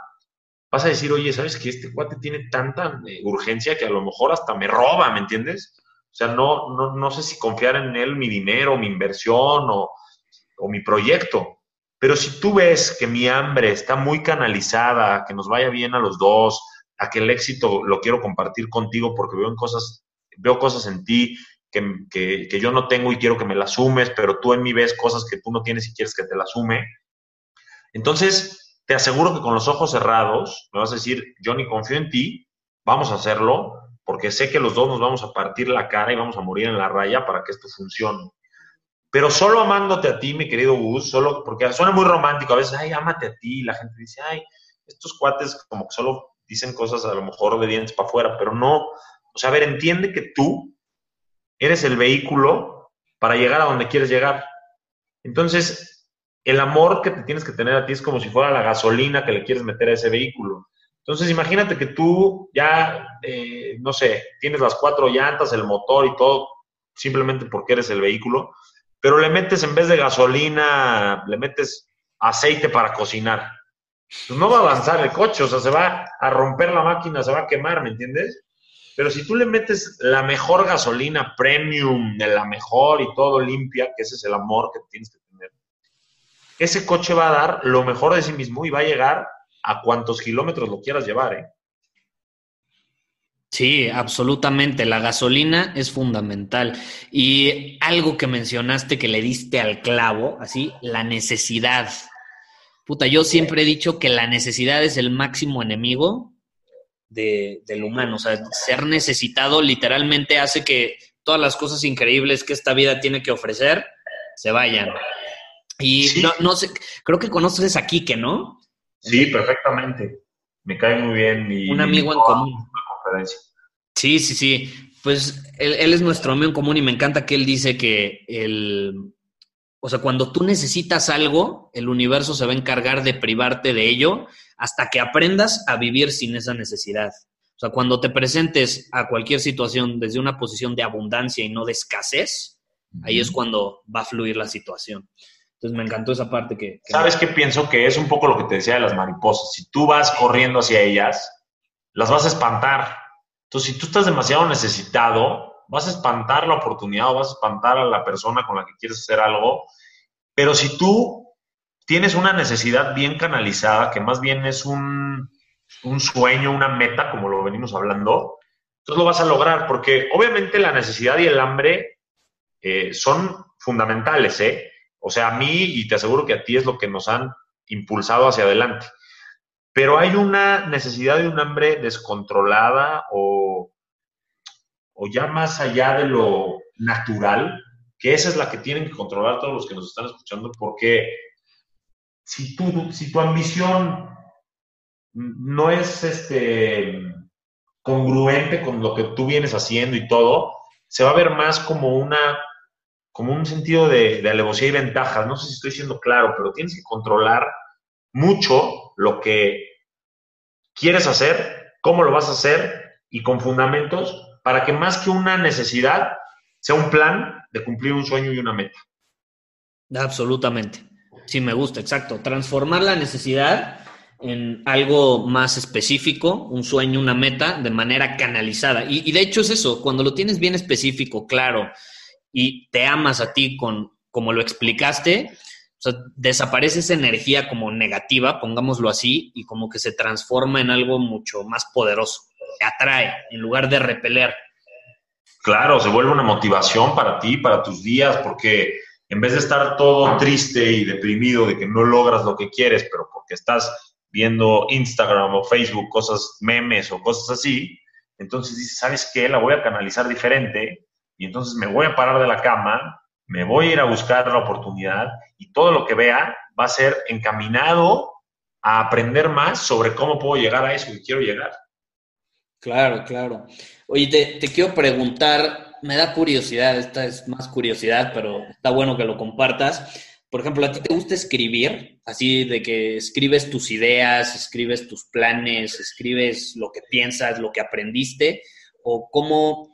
vas a decir, oye, ¿sabes que este cuate tiene tanta eh, urgencia que a lo mejor hasta me roba, ¿me entiendes? O sea, no, no, no sé si confiar en él mi dinero, mi inversión o, o mi proyecto. Pero si tú ves que mi hambre está muy canalizada, que nos vaya bien a los dos, a que el éxito lo quiero compartir contigo porque veo, en cosas, veo cosas en ti que, que, que, yo no tengo y quiero que me las sumes, pero tú en mí ves cosas que tú no tienes y quieres que te las sume. Entonces, te aseguro que con los ojos cerrados me vas a decir, Johnny, confío en ti, vamos a hacerlo, porque sé que los dos nos vamos a partir la cara y vamos a morir en la raya para que esto funcione. pero solo amándote a ti, mi querido Gus, solo porque suena muy romántico, a veces, ay, ámate a ti, la gente dice, ay, estos cuates como que solo dicen cosas a lo mejor de dientes para afuera, pero no, o sea, a ver, entiende que tú eres el vehículo para llegar a donde quieres llegar. Entonces, el amor que te tienes que tener a ti es como si fuera la gasolina que le quieres meter a ese vehículo. Entonces, imagínate que tú ya, eh, no sé, tienes las cuatro llantas, el motor y todo, simplemente porque eres el vehículo pero le metes en vez de gasolina, le metes aceite para cocinar. Pues no va a avanzar el coche, o sea, se va a romper la máquina, se va a quemar, ¿me entiendes? Pero si tú le metes la mejor gasolina premium, de la mejor y todo limpia, que ese es el amor que tienes que ese coche va a dar lo mejor de sí mismo y va a llegar a cuantos kilómetros lo quieras llevar, ¿eh? Sí, absolutamente. La gasolina es fundamental. Y algo que mencionaste que le diste al clavo, así, la necesidad. Puta, yo siempre he dicho que la necesidad es el máximo enemigo del humano. O sea, ser necesitado literalmente hace que todas las cosas increíbles que esta vida tiene que ofrecer se vayan. Y no, no sé, creo que conoces a Quique, ¿no? Sí, perfectamente. Me cae muy bien. Un amigo en común. Sí, sí, sí. Pues él, es nuestro amigo en común y me encanta que él dice que el, o sea, cuando tú necesitas algo, el universo se va a encargar de privarte de ello hasta que aprendas a vivir sin esa necesidad. O sea, cuando te presentes a cualquier situación desde una posición de abundancia y no de escasez, ahí es cuando va a fluir la situación. Entonces me encantó esa parte que... ¿Sabes qué pienso? Que es un poco lo que te decía de las mariposas. Si tú vas corriendo hacia ellas, las vas a espantar entonces, si tú estás demasiado necesitado, vas a espantar la oportunidad o vas a espantar a la persona con la que quieres hacer algo. Pero si tú tienes una necesidad bien canalizada, que más bien es un, sueño, una meta, como lo venimos hablando, entonces lo vas a lograr, porque obviamente la necesidad y el hambre eh, son fundamentales, ¿eh? O sea, a mí, y te aseguro que a ti es lo que nos han impulsado hacia adelante. Pero hay una necesidad de un hambre descontrolada o, o ya más allá de lo natural, que esa es la que tienen que controlar todos los que nos están escuchando, porque si tu, si tu ambición no es este, congruente con lo que tú vienes haciendo y todo, se va a ver más como una como un sentido de, de alevosía y ventajas. No sé si estoy siendo claro, pero tienes que controlar mucho lo que quieres hacer, cómo lo vas a hacer y con fundamentos para que más que una necesidad sea un plan de cumplir un sueño y una meta. Absolutamente. Sí, me gusta, exacto. Transformar la necesidad en algo más específico, un sueño, una meta, de manera canalizada. Y, y, de hecho es eso, cuando lo tienes bien específico, claro, y te amas a ti con como lo explicaste, desaparece esa energía como negativa, pongámoslo así, y como que se transforma en algo mucho más poderoso. Te atrae en lugar de repeler. Claro, se vuelve una motivación para ti, para tus días, porque en vez de estar todo triste y deprimido de que no logras lo que quieres, pero porque estás viendo Instagram o Facebook, cosas, memes o cosas así, entonces dices, ¿sabes qué? La voy a canalizar diferente y entonces me voy a parar de la cama me voy a ir a buscar la oportunidad y todo lo que vea va a ser encaminado a aprender más sobre cómo puedo llegar a eso que quiero llegar. Claro, claro. Oye, te, quiero preguntar, me da curiosidad, esta es más curiosidad, pero está bueno que lo compartas. Por ejemplo, ¿a ti te gusta escribir? Así de que escribes tus ideas, escribes tus planes, escribes lo que piensas, lo que aprendiste, o cómo,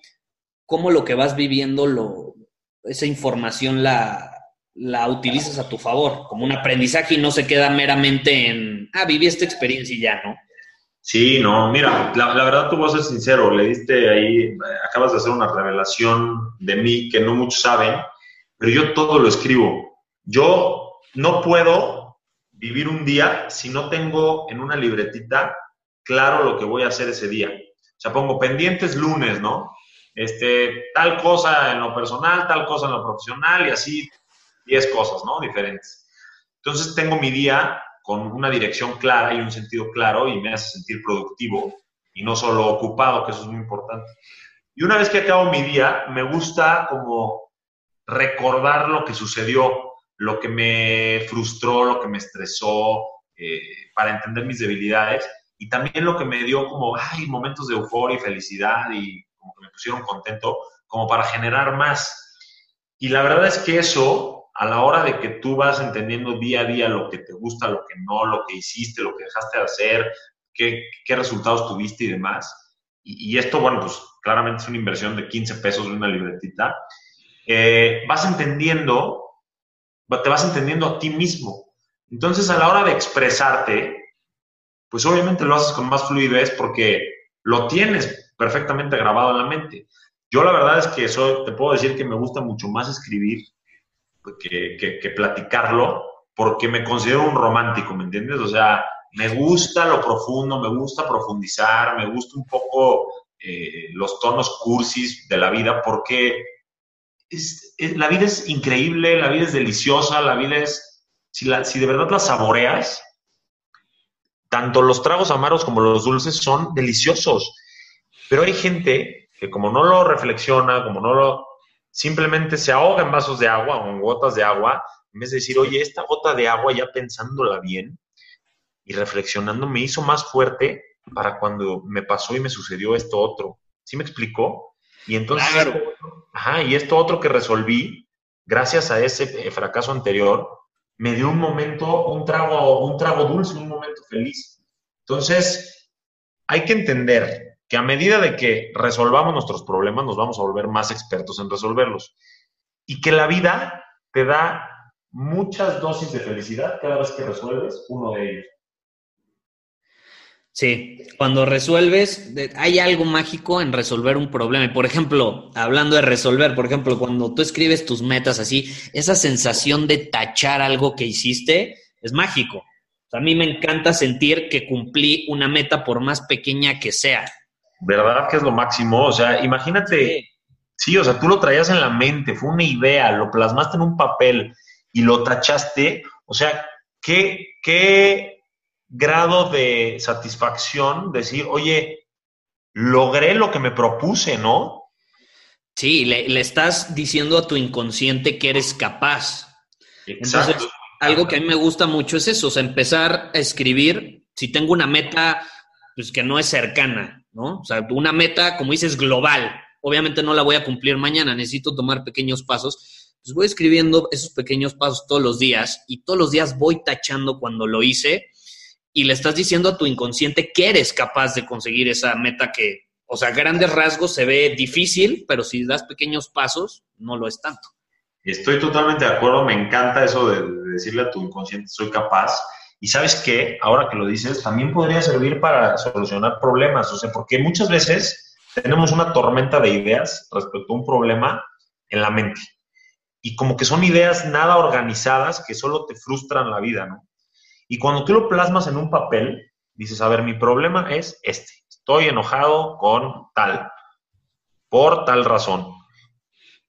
cómo lo que vas viviendo lo, esa información la, la utilizas a tu favor, como un aprendizaje y no se queda meramente en, ah, viví esta experiencia y ya, ¿no? Sí, no, mira, la, verdad tú vas a ser sincero, le diste ahí, acabas de hacer una revelación de mí que no muchos saben, pero yo todo lo escribo. Yo no puedo vivir un día si no tengo en una libretita claro lo que voy a hacer ese día. O sea, pongo pendientes lunes, ¿no? Este, tal cosa en lo personal, tal cosa en lo profesional y así 10 cosas, ¿no? Diferentes. Entonces tengo mi día con una dirección clara y un sentido claro y me hace sentir productivo y no solo ocupado, que eso es muy importante. Y una vez que acabo mi día, me gusta como recordar lo que sucedió, lo que me frustró, lo que me estresó, eh, para entender mis debilidades y también lo que me dio como, ay, momentos de euforia y felicidad y como que me pusieron contento, como para generar más. Y la verdad es que eso, a la hora de que tú vas entendiendo día a día lo que te gusta, lo que no, lo que hiciste, lo que dejaste de hacer, qué, qué resultados tuviste y demás, y, esto, bueno, pues claramente es una inversión de 15 pesos de una libretita, eh, vas entendiendo, te vas entendiendo a ti mismo. Entonces, a la hora de expresarte, pues obviamente lo haces con más fluidez porque lo tienes perfectamente grabado en la mente. Yo la verdad es que eso te puedo decir que me gusta mucho más escribir que, que, platicarlo porque me considero un romántico, ¿me entiendes? O sea, me gusta lo profundo, me gusta profundizar, me gusta un poco eh, los tonos cursis de la vida porque la vida es increíble, la vida es deliciosa, la vida es, si, la, si de verdad la saboreas, tanto los tragos amargos como los dulces son deliciosos. Pero hay gente que como no lo reflexiona, como no lo, simplemente se ahoga en vasos de agua o en gotas de agua, en vez de decir, oye, esta gota de agua ya pensándola bien y reflexionando me hizo más fuerte para cuando me pasó y me sucedió esto otro. ¿Sí me explicó? Y entonces, ajá, y esto otro que resolví, gracias a ese eh, fracaso anterior, me dio un momento, un trago, un trago dulce, un momento feliz. Entonces, hay que entender que a medida de que resolvamos nuestros problemas, nos vamos a volver más expertos en resolverlos. Y que la vida te da muchas dosis de felicidad cada vez que resuelves uno de ellos. Sí, cuando resuelves, hay algo mágico en resolver un problema. Por ejemplo, hablando de resolver, por ejemplo, cuando tú escribes tus metas así, esa sensación de tachar algo que hiciste es mágico. a mí me encanta sentir que cumplí una meta por más pequeña que sea. ¿Verdad que es lo máximo? O sea, imagínate, sí, o sea, tú lo traías en la mente, fue una idea, lo plasmaste en un papel y lo tachaste. O sea, qué, qué grado de satisfacción decir, oye, logré lo que me propuse, ¿no? Sí, le, estás diciendo a tu inconsciente que eres capaz. Exacto. Entonces, algo que a mí me gusta mucho es eso, o sea, empezar a escribir, si tengo una meta, pues que no es cercana, ¿no? O sea, una meta, como dices, global. Obviamente no la voy a cumplir mañana, necesito tomar pequeños pasos. Pues voy escribiendo esos pequeños pasos todos los días y todos los días voy tachando cuando lo hice y le estás diciendo a tu inconsciente que eres capaz de conseguir esa meta que, o sea, grandes rasgos se ve difícil, pero si das pequeños pasos, no lo es tanto. Estoy totalmente de acuerdo, me encanta eso de, decirle a tu inconsciente, soy capaz. Y sabes qué, ahora que lo dices, también podría servir para solucionar problemas, o sea, porque muchas veces tenemos una tormenta de ideas respecto a un problema en la mente. Y como que son ideas nada organizadas que solo te frustran la vida, ¿no? Y cuando tú lo plasmas en un papel, dices, a ver, mi problema es este. Estoy enojado con tal, por tal razón.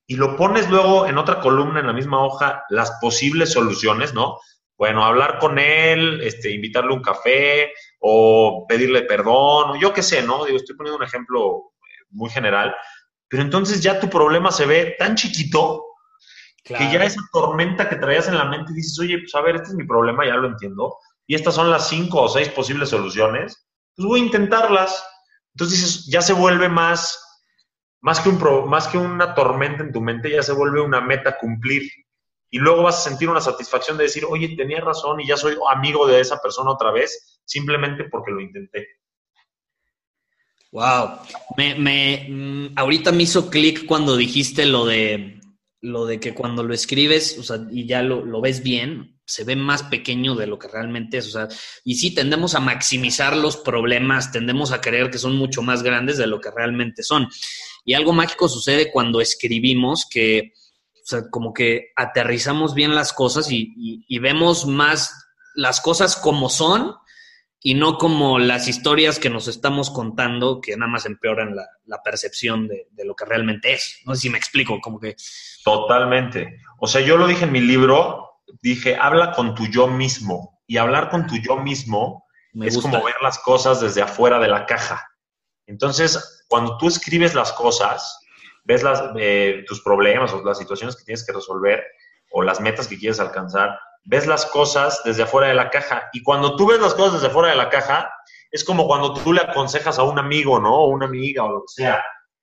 Y lo pones luego en otra columna, en la misma hoja, las posibles soluciones, ¿no? Bueno, hablar con él, este, invitarle un café o pedirle perdón, o yo qué sé, ¿no? Digo, estoy poniendo un ejemplo eh, muy general, pero entonces ya tu problema se ve tan chiquito que ya esa tormenta que traías en la mente dices, oye, pues a ver, este es mi problema, ya lo entiendo, y estas son las cinco o seis posibles soluciones, pues voy a intentarlas. Entonces ya se vuelve más, más que, un más que una tormenta en tu mente, ya se vuelve una meta cumplir. Y luego vas a sentir una satisfacción de decir, oye, tenía razón y ya soy amigo de esa persona otra vez, simplemente porque lo intenté. Wow, me, me, mm, ahorita me hizo clic cuando dijiste lo de lo de que cuando lo escribes, o sea, y ya lo, lo, ves bien, se ve más pequeño de lo que realmente es. O sea, y sí, tendemos a maximizar los problemas, tendemos a creer que son mucho más grandes de lo que realmente son. Y algo mágico sucede cuando escribimos que, o sea, como que aterrizamos bien las cosas y, y vemos más las cosas como son y no como las historias que nos estamos contando que nada más empeoran la, percepción de, lo que realmente es. No sé si me explico, como que... Totalmente. O sea, yo lo dije en mi libro, dije, habla con tu yo mismo. Y hablar con tu yo mismo es como ver las cosas desde afuera de la caja. Entonces, cuando tú escribes las cosas, ves las, eh, tus problemas o las situaciones que tienes que resolver o las metas que quieres alcanzar, ves las cosas desde afuera de la caja. Y cuando tú ves las cosas desde afuera de la caja, es como cuando tú le aconsejas a un amigo, ¿no? O una amiga o lo que sea.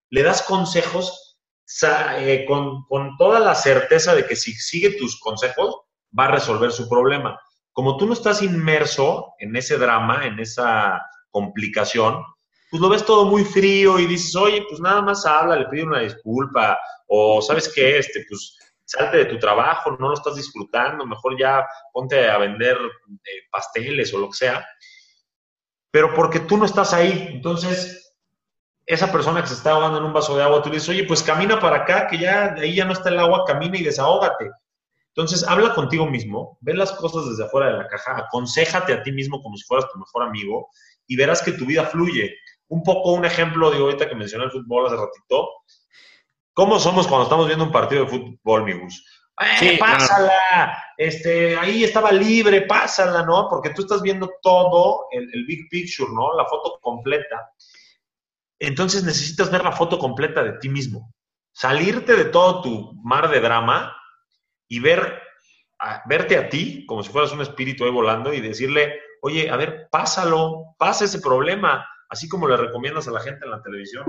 Le das consejos eh, con, con toda la certeza de que si sigue tus consejos, va a resolver su problema. Como tú no estás inmerso en ese drama, en esa complicación, pues lo ves todo muy frío y dices, oye, pues nada más habla, le pide una disculpa, o sabes qué, este, pues salte de tu trabajo, no lo estás disfrutando, mejor ya ponte a vender eh, pasteles o lo que sea. Pero porque tú no estás ahí, entonces esa persona que se está ahogando en un vaso de agua, tú le dices, oye, pues camina para acá, que ya de ahí ya no está el agua, camina y desahógate. Entonces, habla contigo mismo, ve las cosas desde afuera de la caja, aconsejate a ti mismo como si fueras tu mejor amigo y verás que tu vida fluye. Un poco un ejemplo, de ahorita que mencioné el fútbol hace ratito. ¿Cómo somos cuando estamos viendo un partido de fútbol, mi Gus? Eh, pásala, este, ahí estaba libre, pásala, ¿no? Porque tú estás viendo todo, el, el big picture, ¿no? La foto completa. Entonces necesitas ver la foto completa de ti mismo. Salirte de todo tu mar de drama y ver, verte a ti como si fueras un espíritu ahí volando y decirle, oye, a ver, pásalo, pasa ese problema, así como le recomiendas a la gente en la televisión.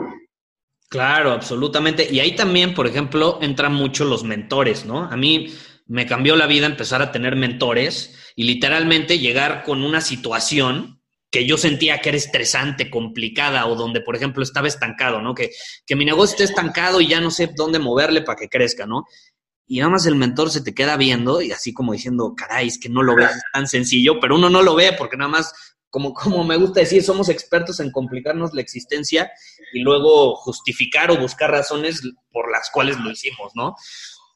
Claro, absolutamente. Y ahí también, por ejemplo, entran mucho los mentores, ¿no? A mí me cambió la vida empezar a tener mentores y literalmente llegar con una situación que yo sentía que era estresante, complicada o donde, por ejemplo, estaba estancado, ¿no? Que, que mi negocio esté estancado y ya no sé dónde moverle para que crezca, ¿no? y nada más el mentor se te queda viendo y así como diciendo, caray, es que no lo ves tan sencillo, pero uno no lo ve porque nada más, como, como me gusta decir, somos expertos en complicarnos la existencia y luego justificar o buscar razones por las cuales lo hicimos, ¿no?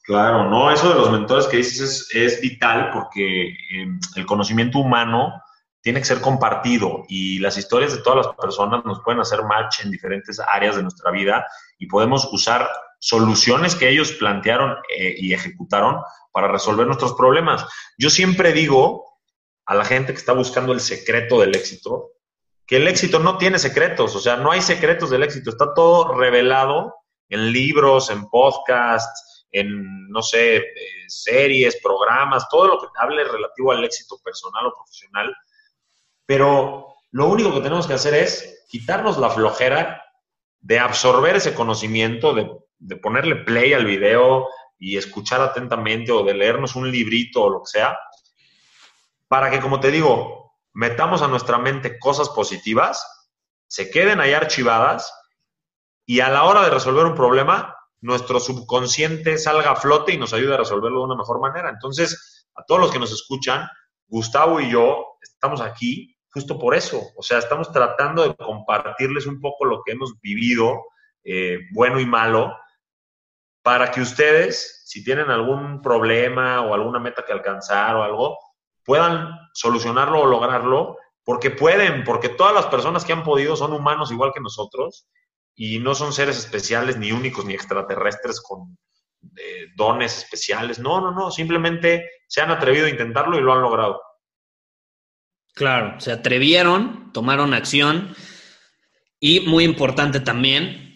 Claro, no, eso de los mentores que dices es, vital porque em, el conocimiento humano tiene que ser compartido y las historias de todas las personas nos pueden hacer match en diferentes áreas de nuestra vida y podemos usar soluciones que ellos plantearon eh, y ejecutaron para resolver nuestros problemas. Yo siempre digo a la gente que está buscando el secreto del éxito, que el éxito no tiene secretos, o sea, no hay secretos del éxito, está todo revelado en libros, en podcasts, en, no sé, eh, series, programas, todo lo que hable relativo al éxito personal o profesional, pero lo único que tenemos que hacer es quitarnos la flojera de absorber ese conocimiento, de de ponerle play al video y escuchar atentamente o de leernos un librito o lo que sea, para que, como te digo, metamos a nuestra mente cosas positivas, se queden ahí archivadas y a la hora de resolver un problema, nuestro subconsciente salga a flote y nos ayude a resolverlo de una mejor manera. Entonces, a todos los que nos escuchan, Gustavo y yo estamos aquí justo por eso. O sea, estamos tratando de compartirles un poco lo que hemos vivido, eh, bueno y malo, para que ustedes, si tienen algún problema o alguna meta que alcanzar o algo, puedan solucionarlo o lograrlo, porque pueden, porque todas las personas que han podido son humanos igual que nosotros y no son seres especiales, ni únicos, ni extraterrestres con eh, dones especiales. No, no, no, simplemente se han atrevido a intentarlo y lo han logrado. Claro, se atrevieron, tomaron acción y muy importante también,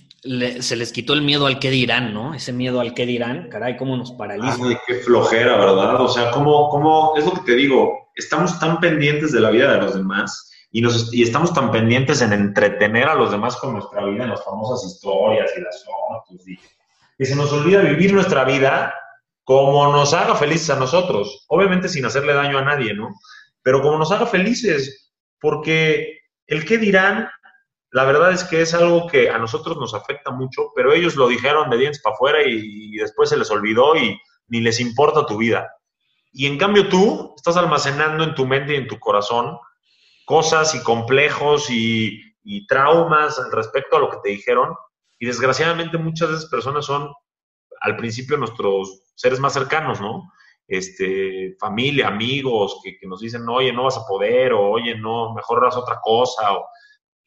se les quitó el miedo al qué dirán, ¿no? Ese miedo al qué dirán, caray, cómo nos paraliza. Ay, qué flojera, ¿verdad? O sea, ¿cómo, cómo, es lo que te digo, estamos tan pendientes de la vida de los demás y, nos, y estamos tan pendientes en entretener a los demás con nuestra vida, en las famosas historias y las fotos, y se nos olvida vivir nuestra vida como nos haga felices a nosotros, obviamente sin hacerle daño a nadie, ¿no? Pero como nos haga felices, porque el qué dirán la verdad es que es algo que a nosotros nos afecta mucho, pero ellos lo dijeron de dientes para afuera y, después se les olvidó y ni les importa tu vida. Y en cambio tú estás almacenando en tu mente y en tu corazón cosas y complejos y, y traumas respecto a lo que te dijeron. Y desgraciadamente muchas de esas personas son al principio nuestros seres más cercanos, ¿no? Este, familia, amigos, que, nos dicen, oye, no vas a poder, o oye, no, mejor haz otra cosa, o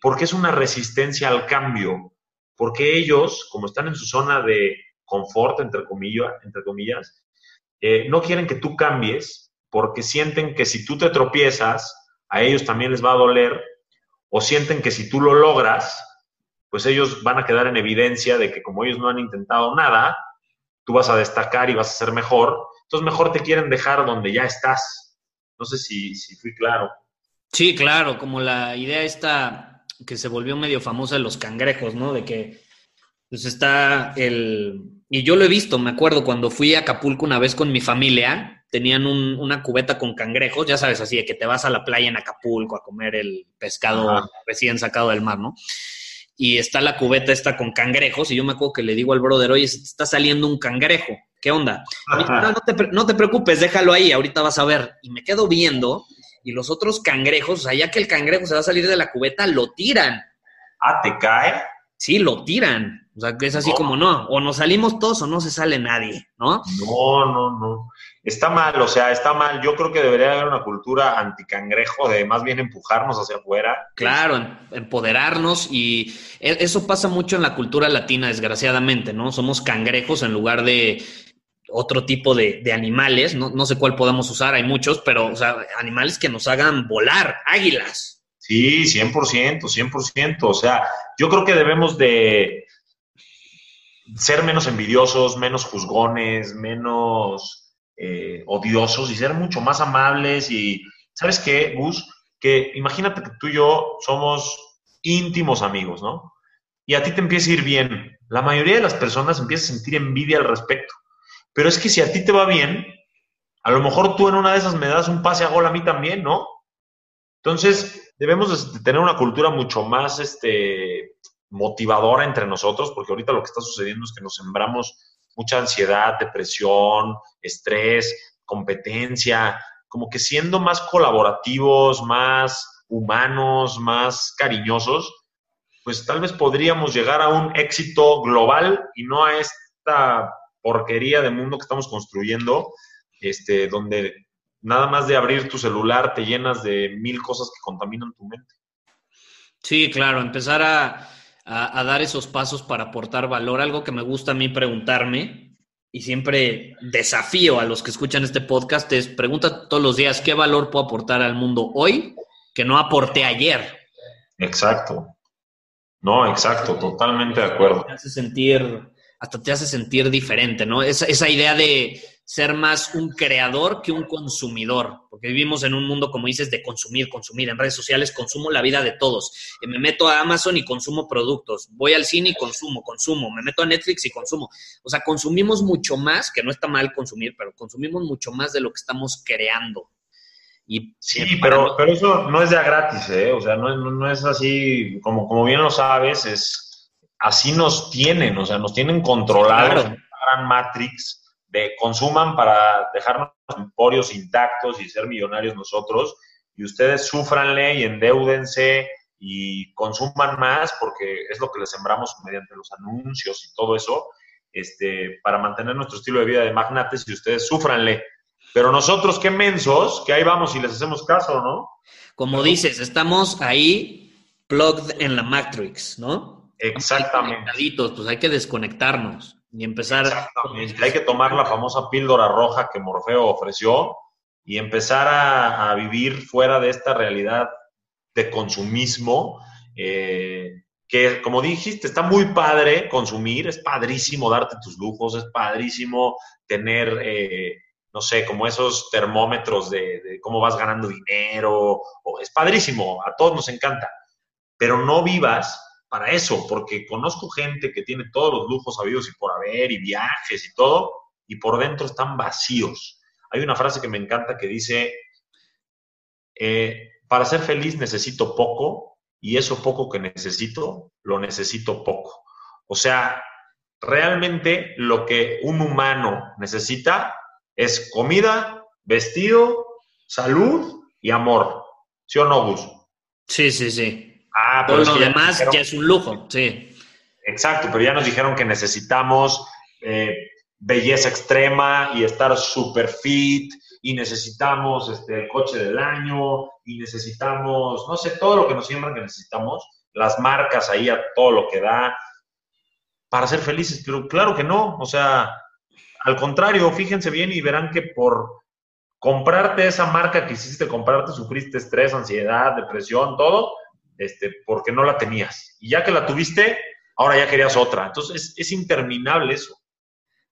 porque es una resistencia al cambio, porque ellos, como están en su zona de confort, entre, comillas, entre comillas, eh, no quieren que tú cambies porque sienten que si tú te tropiezas, a ellos también les va a doler, o sienten que si tú lo logras, pues ellos van a quedar en evidencia de que como ellos no han intentado nada, tú vas a destacar y vas a ser mejor. Entonces mejor te quieren dejar donde ya estás. No sé si, si fui claro. Sí, claro, como la idea esta que se volvió medio famosa de los cangrejos, ¿no? De que pues está el... Y yo lo he visto, me acuerdo, cuando fui a Acapulco una vez con mi familia, tenían una cubeta con cangrejos, ya sabes, así de que te vas a la playa en Acapulco a comer el pescado recién sacado del mar, ¿no? Y está la cubeta esta con cangrejos, y yo me acuerdo que le digo al brother, oye, está saliendo un cangrejo, ¿qué onda? no, te, no te preocupes, déjalo ahí, ahorita vas a ver. Y me quedo viendo y los otros cangrejos, o sea, ya que el cangrejo se va a salir de la cubeta, lo tiran. Ah, ¿te cae? Sí, lo tiran. O sea, que es así como no, o nos salimos todos o no se sale nadie, ¿no? No, no, no. Está mal, o sea, está mal. Yo creo que debería haber una cultura anticangrejo de más bien empujarnos hacia afuera. Claro, em, empoderarnos y e, eso pasa mucho en la cultura latina, desgraciadamente, ¿no? Somos cangrejos en lugar de otro tipo de, animales, no, sé cuál podamos usar, hay muchos, pero o sea, animales que nos hagan volar, águilas. Sí, 100%, 100%. O sea, yo creo que debemos de ser menos envidiosos, menos juzgones, menos eh, odiosos y ser mucho más amables. Y, ¿sabes qué, Gus? Que imagínate que tú y yo somos íntimos amigos, ¿no? Y a ti te empieza a ir bien. La mayoría de las personas empieza a sentir envidia al respecto. Pero es que si a ti te va bien, a lo mejor tú en una de esas me das un pase a gol a mí también, ¿no? Entonces, debemos de tener una cultura mucho más este, motivadora entre nosotros, porque ahorita lo que está sucediendo es que nos sembramos mucha ansiedad, depresión, estrés, competencia, como que siendo más colaborativos, más humanos, más cariñosos, pues tal vez podríamos llegar a un éxito global y no a esta porquería de mundo que estamos construyendo, este, donde nada más de abrir tu celular te llenas de mil cosas que contaminan tu mente. Sí, claro, empezar a, dar esos pasos para aportar valor. Algo que me gusta a mí preguntarme y siempre desafío a los que escuchan este podcast es pregunta todos los días qué valor puedo aportar al mundo hoy que no aporté ayer. Exacto. No, exacto, totalmente de acuerdo. Me hace sentir hasta te hace sentir diferente, ¿no? Esa, esa idea de ser más un creador que un consumidor, porque vivimos en un mundo, como dices, de consumir, consumir. En redes sociales consumo la vida de todos. Me meto a Amazon y consumo productos. Voy al cine y consumo, consumo. Me meto a Netflix y consumo. O sea, consumimos mucho más, que no está mal consumir, pero consumimos mucho más de lo que estamos creando. Y sí, pero, pero eso no es ya gratis, ¿eh? O sea, no, no es así, como, como bien lo sabes, es así nos tienen, o sea, nos tienen controlados en una gran matrix de consuman para dejarnos emporios intactos y ser millonarios nosotros, y ustedes sufranle y endeúdense y consuman más porque es lo que les sembramos mediante los anuncios y todo eso, este, para mantener nuestro estilo de vida de magnates y ustedes sufranle. Pero nosotros, qué mensos, que ahí vamos y les hacemos caso, ¿no? Como dices, estamos ahí plugged en la Matrix, ¿no? Exactamente. Pues hay que desconectarnos y empezar. Exactamente. Hay que tomar la famosa píldora roja que Morfeo ofreció y empezar a, vivir fuera de esta realidad de consumismo. Eh, que como dijiste, está muy padre consumir, es padrísimo darte tus lujos, es padrísimo tener, eh, no sé, como esos termómetros de, de, cómo vas ganando dinero, o, es padrísimo, a todos nos encanta, pero no vivas para eso, porque conozco gente que tiene todos los lujos habidos y por haber, y viajes y todo, y por dentro están vacíos. Hay una frase que me encanta que dice, eh, para ser feliz necesito poco, y eso poco que necesito, lo necesito poco. O sea, realmente lo que un humano necesita es comida, vestido, salud y amor. ¿Sí o no, Gus? Sí, sí, sí. Ah, pero lo demás ya es un lujo, sí. Exacto, pero ya nos dijeron que necesitamos eh, belleza extrema y estar super fit y necesitamos este, el coche del año y necesitamos, no sé, todo lo que nos siembran que necesitamos, las marcas ahí a todo lo que da para ser felices, pero claro que no, o sea, al contrario, fíjense bien y verán que por comprarte esa marca que hiciste comprarte, sufriste estrés, ansiedad, depresión, todo, este, porque no la tenías. Y ya que la tuviste, ahora ya querías otra. Entonces, es, interminable eso.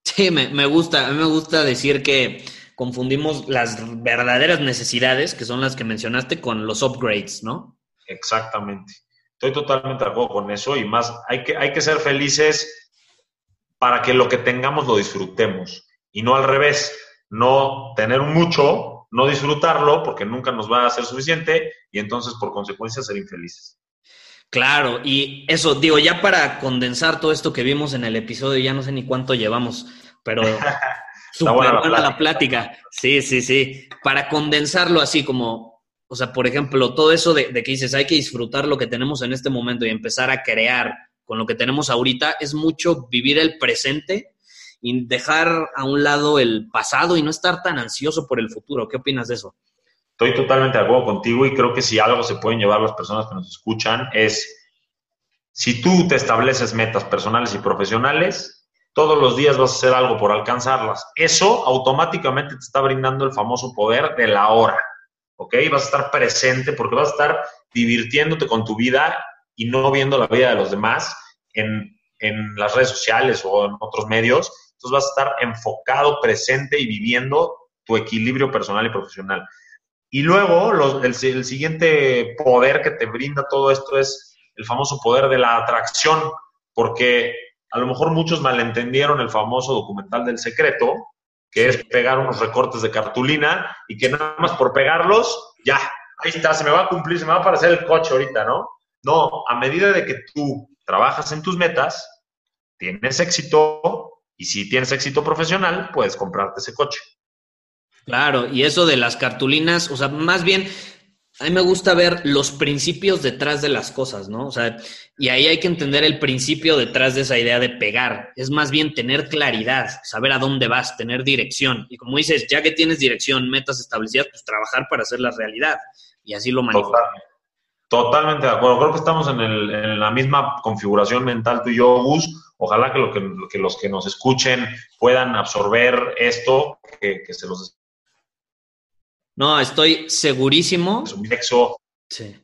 Sí, me, me, gusta. A mí me gusta decir que confundimos las verdaderas necesidades, que son las que mencionaste, con los upgrades, ¿no? Exactamente. Estoy totalmente de acuerdo con eso y más, hay que, hay que ser felices para que lo que tengamos lo disfrutemos y no al revés, no tener mucho, no disfrutarlo porque nunca nos va a ser suficiente y entonces por consecuencia ser infelices. Claro, y eso, digo, ya para condensar todo esto que vimos en el episodio, ya no sé ni cuánto llevamos, pero súper buena, la, plática. Sí, sí, sí. Para condensarlo así como, o sea, por ejemplo, todo eso de, de que dices, hay que disfrutar lo que tenemos en este momento y empezar a crear con lo que tenemos ahorita, es mucho vivir el presente y dejar a un lado el pasado y no estar tan ansioso por el futuro. ¿Qué opinas de eso? Estoy totalmente de acuerdo contigo y creo que si algo se pueden llevar las personas que nos escuchan es, si tú te estableces metas personales y profesionales, todos los días vas a hacer algo por alcanzarlas. Eso automáticamente te está brindando el famoso poder de la hora, ¿ok? Vas a estar presente porque vas a estar divirtiéndote con tu vida y no viendo la vida de los demás en, en las redes sociales o en otros medios. Entonces vas a estar enfocado, presente y viviendo tu equilibrio personal y profesional. Y luego el, siguiente poder que te brinda todo esto es el famoso poder de la atracción, porque a lo mejor muchos malentendieron el famoso documental del secreto, que es pegar unos recortes de cartulina y que nada más por pegarlos, ya, ahí está, se me va a cumplir, se me va a aparecer el coche ahorita, ¿no? No, a medida de que tú trabajas en tus metas, tienes éxito y si tienes éxito profesional, puedes comprarte ese coche. Claro, y eso de las cartulinas, o sea, más bien, a mí me gusta ver los principios detrás de las cosas, ¿no? O sea, y ahí hay que entender el principio detrás de esa idea de pegar. Es más bien tener claridad, saber a dónde vas, tener dirección. Y como dices, ya que tienes dirección, metas establecidas, pues trabajar para hacer la realidad. Y así lo manifiesto. Totalmente de acuerdo. Creo que estamos en, el, en, la misma configuración mental tú y yo, Gus. Ojalá que, lo que, que los que nos escuchen puedan absorber esto, que, que se los no, estoy segurísimo. Es un nexo. Sí.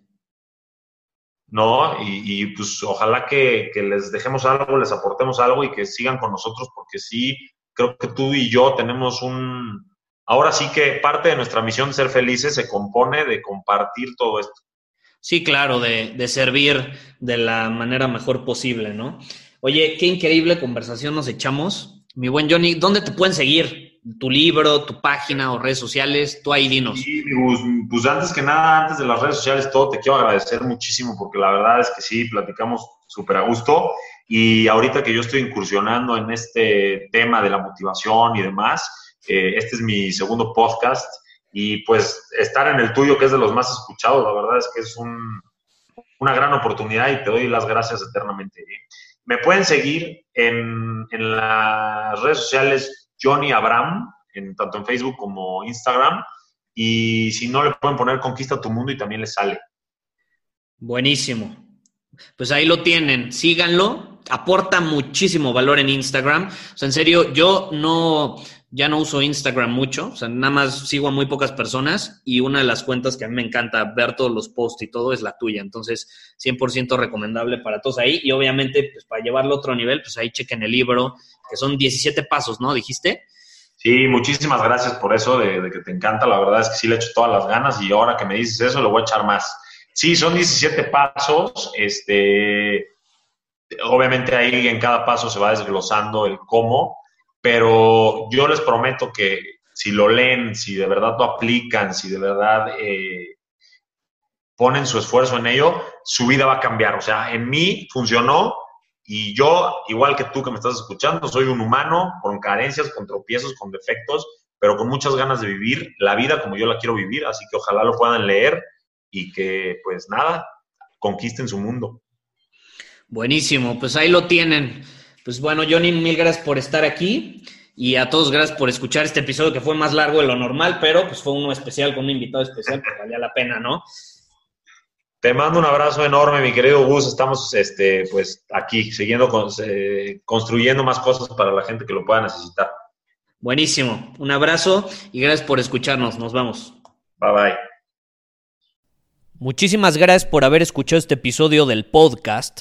¿No? Y, pues ojalá que, les dejemos algo, les aportemos algo y que sigan con nosotros, porque sí, creo que tú y yo tenemos un. Ahora sí que parte de nuestra misión de ser felices se compone de compartir todo esto. Sí, claro, de, de servir de la manera mejor posible, ¿no? Oye, qué increíble conversación nos echamos. Mi buen Johnny, ¿dónde te pueden seguir? tu libro, tu página o redes sociales, tú ahí dinos. Sí, pues, pues, antes que nada, antes de las redes sociales, todo te quiero agradecer muchísimo porque la verdad es que sí, platicamos súper a gusto y ahorita que yo estoy incursionando en este tema de la motivación y demás, eh, este es mi segundo podcast y pues estar en el tuyo, que es de los más escuchados, la verdad es que es un, una gran oportunidad y te doy las gracias eternamente. Me pueden seguir en, en las redes sociales Johnny Abraham, en, tanto en Facebook como Instagram. Y si no, le pueden poner Conquista tu Mundo y también le sale. Buenísimo. Pues ahí lo tienen, síganlo, aporta muchísimo valor en Instagram. O sea, en serio, yo no, ya no uso Instagram mucho, o sea, nada más sigo a muy pocas personas y una de las cuentas que a mí me encanta ver todos los posts y todo es la tuya. Entonces, 100% recomendable para todos ahí. Y obviamente, pues para llevarlo a otro nivel, pues ahí chequen el libro, que son 17 pasos, ¿no? ¿Dijiste? Sí, muchísimas gracias por eso, de, que te encanta. La verdad es que sí le echo todas las ganas y ahora que me dices eso, le voy a echar más. Sí, son 17 pasos. Este, obviamente ahí en cada paso se va desglosando el cómo, pero yo les prometo que si lo leen, si de verdad lo aplican, si de verdad eh, ponen su esfuerzo en ello, su vida va a cambiar. O sea, en mí funcionó y yo, igual que tú que me estás escuchando, soy un humano con carencias, con tropiezos, con defectos, pero con muchas ganas de vivir la vida como yo la quiero vivir. Así que ojalá lo puedan leer y que, pues nada, conquisten su mundo. Buenísimo, pues ahí lo tienen. Pues bueno, Johnny, mil gracias por estar aquí y a todos gracias por escuchar este episodio que fue más largo de lo normal, pero pues fue uno especial con un invitado especial, pues valía la pena, ¿no? Te mando un abrazo enorme, mi querido Gus. Estamos este, pues, aquí, siguiendo eh, construyendo más cosas para la gente que lo pueda necesitar. Buenísimo. Un abrazo y gracias por escucharnos. Nos vamos. Bye bye. Muchísimas gracias por haber escuchado este episodio del podcast.